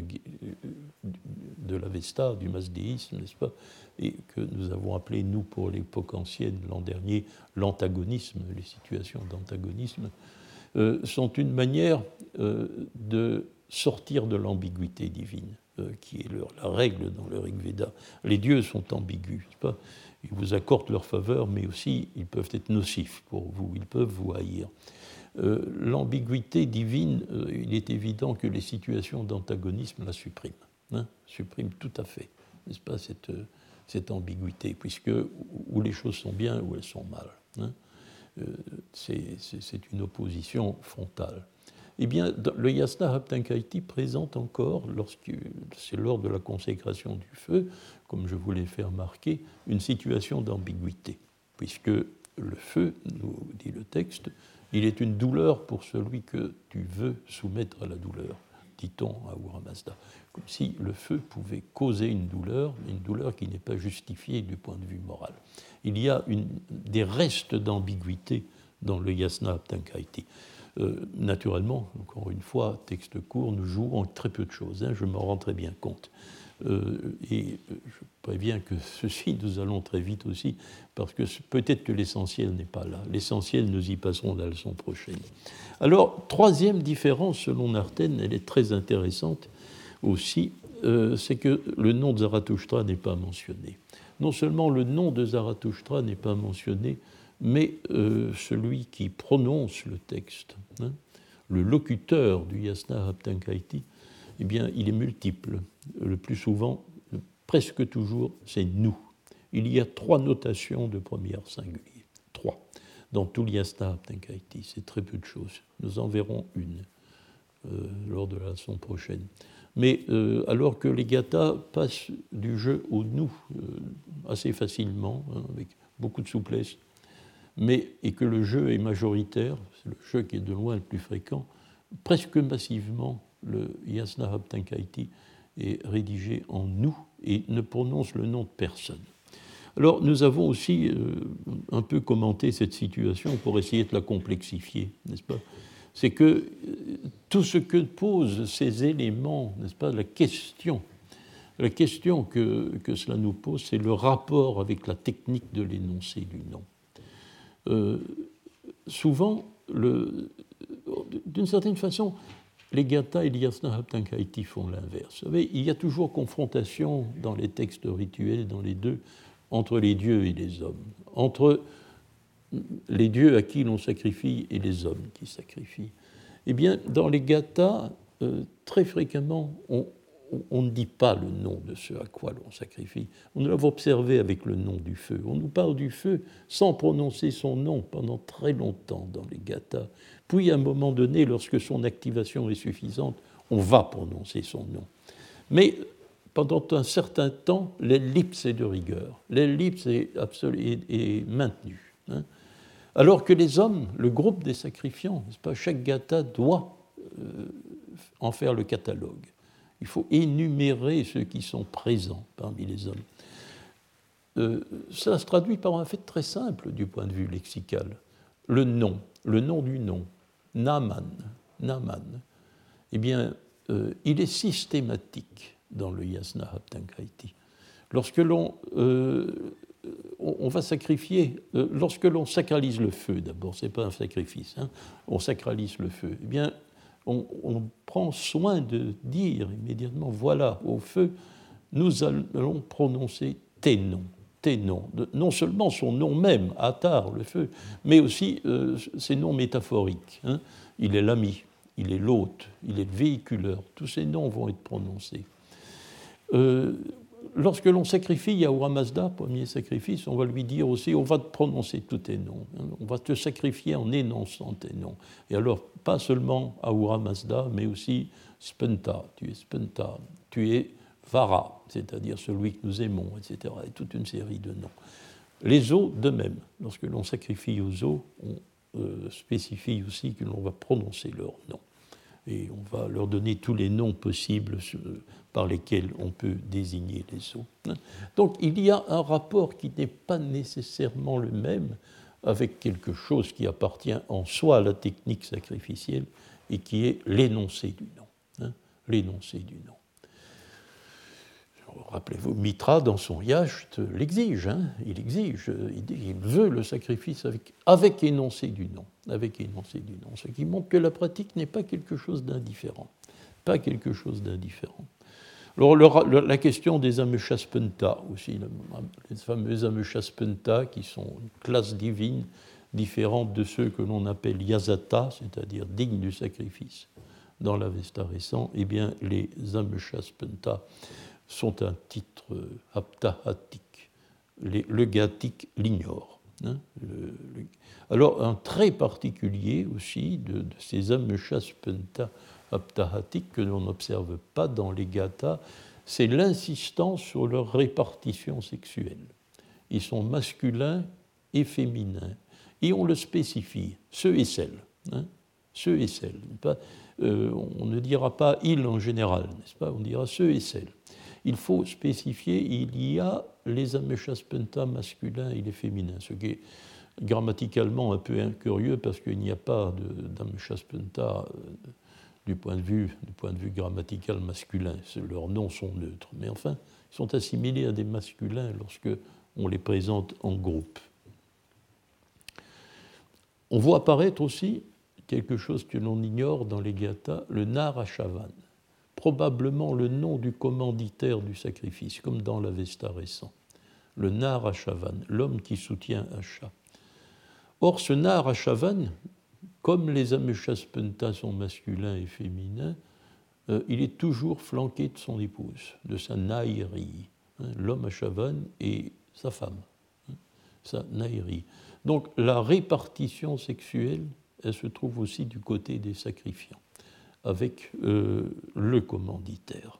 Speaker 2: de l'Avesta, du masdéisme, n'est-ce pas, et que nous avons appelé, nous, pour l'époque ancienne, l'an dernier, l'antagonisme, les situations d'antagonisme, euh, sont une manière euh, de sortir de l'ambiguïté divine, euh, qui est la règle dans le Rig Veda. Les dieux sont ambigus, n'est-ce pas ils vous accordent leur faveur, mais aussi ils peuvent être nocifs pour vous, ils peuvent vous haïr. Euh, l'ambiguïté divine, euh, il est évident que les situations d'antagonisme la suppriment, hein, suppriment tout à fait, n'est-ce pas, cette, cette, ambiguïté, puisque où les choses sont bien, où elles sont mal. Hein. Euh, c'est une opposition frontale. Eh bien, le yasna haptankaiti présente encore, c'est lors de la consécration du feu, comme je voulais faire marquer, une situation d'ambiguïté, puisque le feu, nous dit le texte, il est une douleur pour celui que tu veux soumettre à la douleur, dit-on à Uramazda. Comme si le feu pouvait causer une douleur, une douleur qui n'est pas justifiée du point de vue moral. Il y a des restes d'ambiguïté dans le yasna haptankaiti. Euh, naturellement, encore une fois, texte court, nous jouons très peu de choses, hein, je m'en rends très bien compte. Euh, et je préviens que ceci, nous allons très vite aussi, parce que peut-être que l'essentiel n'est pas là. L'essentiel, nous y passerons la leçon prochaine. Alors, troisième différence, selon Narten, elle est très intéressante aussi, euh, c'est que le nom de Zarathustra n'est pas mentionné. Non seulement le nom de Zarathustra n'est pas mentionné, mais euh, celui qui prononce le texte, hein, le locuteur du Yasna Haptankaiti, eh bien, il est multiple. Le plus souvent, presque toujours, c'est nous. Il y a trois notations de première singulier. Trois. Dans tout l'Yasna Haptankaiti, c'est très peu de choses. Nous en verrons une euh, lors de la leçon prochaine. Mais euh, alors que les gathas passent du jeu au nous assez facilement, hein, avec beaucoup de souplesse, mais, et que le jeu est majoritaire, c'est le jeu qui est de loin le plus fréquent, presque massivement, le Yasna Haptankaiti est rédigé en nous et ne prononce le nom de personne. Alors nous avons aussi euh, un peu commenté cette situation pour essayer de la complexifier, n'est-ce pas? C'est que euh, tout ce que posent ces éléments, n'est-ce pas, la question, la question que, que cela nous pose, c'est le rapport avec la technique de l'énoncé du nom. Euh, souvent, d'une certaine façon, les Gata et l'Yasna Haptankaiti font l'inverse. Vous savez, il y a toujours confrontation dans les textes rituels, dans les deux, entre les dieux et les hommes, entre les dieux à qui l'on sacrifie et les hommes qui sacrifient. Eh bien, dans les Gathas, euh, très fréquemment, on, on ne dit pas le nom de ce à quoi l'on sacrifie. On l'a observé avec le nom du feu. On nous parle du feu sans prononcer son nom pendant très longtemps dans les gathas, Puis, à un moment donné, lorsque son activation est suffisante, on va prononcer son nom. Mais pendant un certain temps, l'ellipse est de rigueur. L'ellipse est, est, maintenue. Hein. Alors que les hommes, le groupe des sacrifiants, pas, chaque gata doit euh, en faire le catalogue. Il faut énumérer ceux qui sont présents parmi les hommes. Euh, ça se traduit par un fait très simple du point de vue lexical. Le nom, le nom du nom, Naman, Naman, eh bien, euh, il est systématique dans le Yasna Haptankaiti. Lorsque l'on euh, va sacrifier, lorsque l'on sacralise le feu, d'abord, ce n'est pas un sacrifice, hein, on sacralise le feu, eh bien, on, prend soin de dire immédiatement, voilà, au feu, nous allons prononcer tes noms tes noms, non seulement son nom même, Attar, le feu, mais aussi euh, ses noms métaphoriques. Hein. Il est l'ami, il est l'hôte, il est le véhiculeur, tous ces noms vont être prononcés. Euh, lorsque l'on sacrifie Yahweh Mazda, premier sacrifice, on va lui dire aussi on va te prononcer tous tes noms, hein. on va te sacrifier en énonçant tes noms. Et alors, pas seulement Ahura Mazda, mais aussi Spenta, tu es Spenta, tu es Vara, c'est-à-dire celui que nous aimons, etc. Et toute une série de noms. Les os, de même. Lorsque l'on sacrifie aux os, on euh, spécifie aussi que l'on va prononcer leur nom. Et on va leur donner tous les noms possibles par lesquels on peut désigner les os. Donc il y a un rapport qui n'est pas nécessairement le même avec quelque chose qui appartient en soi à la technique sacrificielle et qui est l'énoncé du nom. Hein, l'énoncé du nom rappelez-vous, Mitra, dans son yacht, l'exige. Hein, il exige, il, veut le sacrifice avec, énoncé du nom. Avec énoncé du nom. Ce qui montre que la pratique n'est pas quelque chose d'indifférent. Pas quelque chose d'indifférent. Alors, la question des Ameshaspenta aussi, les fameux Ameshaspenta qui sont une classe divine différente de ceux que l'on appelle Yazata, c'est-à-dire dignes du sacrifice. Dans l'Avesta récent, eh bien, les Ameshaspenta sont un titre haptahatique. Le gatique l'ignore. Hein, alors, un trait particulier aussi de, ces ameshas penta haptahatiques que l'on n'observe pas dans les gathas, c'est l'insistance sur leur répartition sexuelle. Ils sont masculins et féminins. Et on le spécifie, ceux et celles. Hein, ceux et celles. Euh, on ne dira pas il en général, n'est-ce pas? On dira ceux et celles il faut spécifier, il y a les ameshaspenta masculins et les féminins, ce qui est grammaticalement un peu incurieux parce qu'il n'y a pas d'ameshaspenta euh, du, point de vue, du point de vue grammatical masculin. Leurs noms sont neutres. Mais enfin, ils sont assimilés à des masculins lorsque on les présente en groupe. On voit apparaître aussi quelque chose que l'on ignore dans les gathas, le Narashavan probablement le nom du commanditaire du sacrifice, comme dans l'Avesta récent, le Narachavan, l'homme qui soutient Asha. Or, ce Narachavan, comme les Ameshaspenta sont masculins et féminins, euh, il est toujours flanqué de son épouse, de sa Nairi, hein, l'homme Ashavan et sa femme, hein, sa Nairi. Donc la répartition sexuelle, elle se trouve aussi du côté des sacrifiants avec euh, le commanditaire.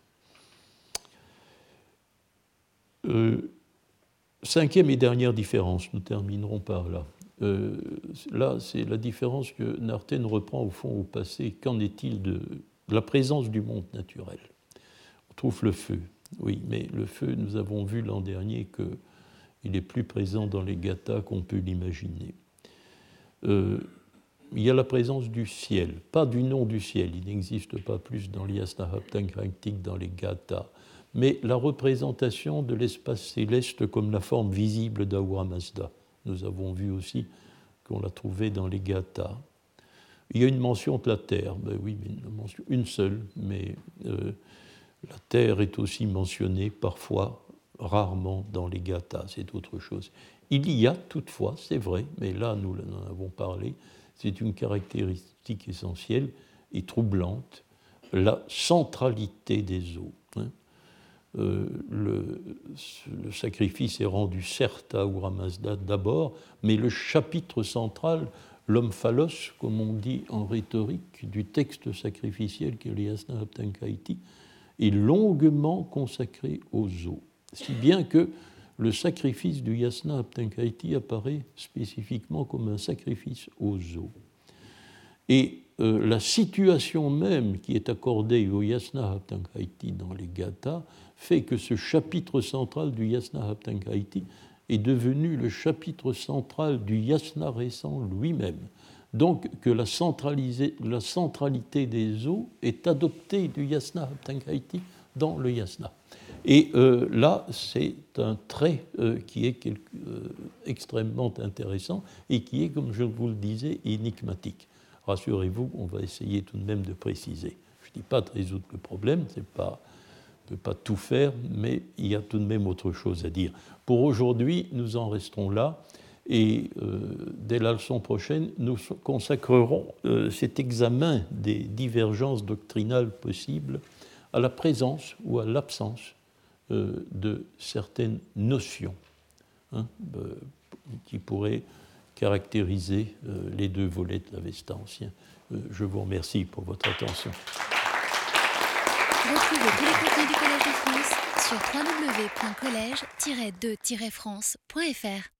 Speaker 2: Euh, cinquième et dernière différence, nous terminerons par là. Euh, là, c'est la différence que Narten reprend au fond au passé. Qu'en est-il de, la présence du monde naturel? On trouve le feu, oui, mais le feu, nous avons vu l'an dernier qu'il est plus présent dans les gathas qu'on peut l'imaginer il y a la présence du ciel, pas du nom du ciel, il n'existe pas plus dans l'Yasnahaptankrantik, dans les Gathas, mais la représentation de l'espace céleste comme la forme visible d'Ahura. Nous avons vu aussi qu'on l'a trouvé dans les Gathas. Il y a une mention de la terre, ben oui, une seule, mais euh, la terre est aussi mentionnée parfois, rarement dans les Gathas, c'est autre chose. Il y a toutefois, c'est vrai, mais là nous en avons parlé, c'est une caractéristique essentielle et troublante, la centralité des eaux. Hein. Euh, le, sacrifice est rendu certes à Ura d'abord, mais le chapitre central l'homme comme on dit en rhétorique, du texte sacrificiel Yasna Aptankaiti, est longuement consacré aux eaux. Si bien que le sacrifice du Yasna Aptankaiti apparaît spécifiquement comme un sacrifice aux eaux. Et euh, la situation même qui est accordée au Yasna Aptankaiti dans les Gathas fait que ce chapitre central du Yasna Aptankaiti est devenu le chapitre central du yasna récent lui-même. Donc que la, centralité des eaux est adoptée du yasna Tankaiti dans le yasna. Et euh, là, c'est un trait euh, qui est euh, extrêmement intéressant et qui est, comme je vous le disais, énigmatique. Rassurez-vous, on va essayer tout de même de préciser. Je ne dis pas de résoudre le problème, pas ne peut pas tout faire, mais il y a tout de même autre chose à dire. Pour aujourd'hui, nous en resterons là. Et dès la leçon prochaine, nous consacrerons cet examen des divergences doctrinales possibles à la présence ou à l'absence euh, de certaines notions hein, qui pourraient caractériser les deux volets de l'Avesta ancien. je vous remercie pour votre attention.
Speaker 1: Retrouvez tous les contenus du Collège de France sur www.colège-2-france.fr.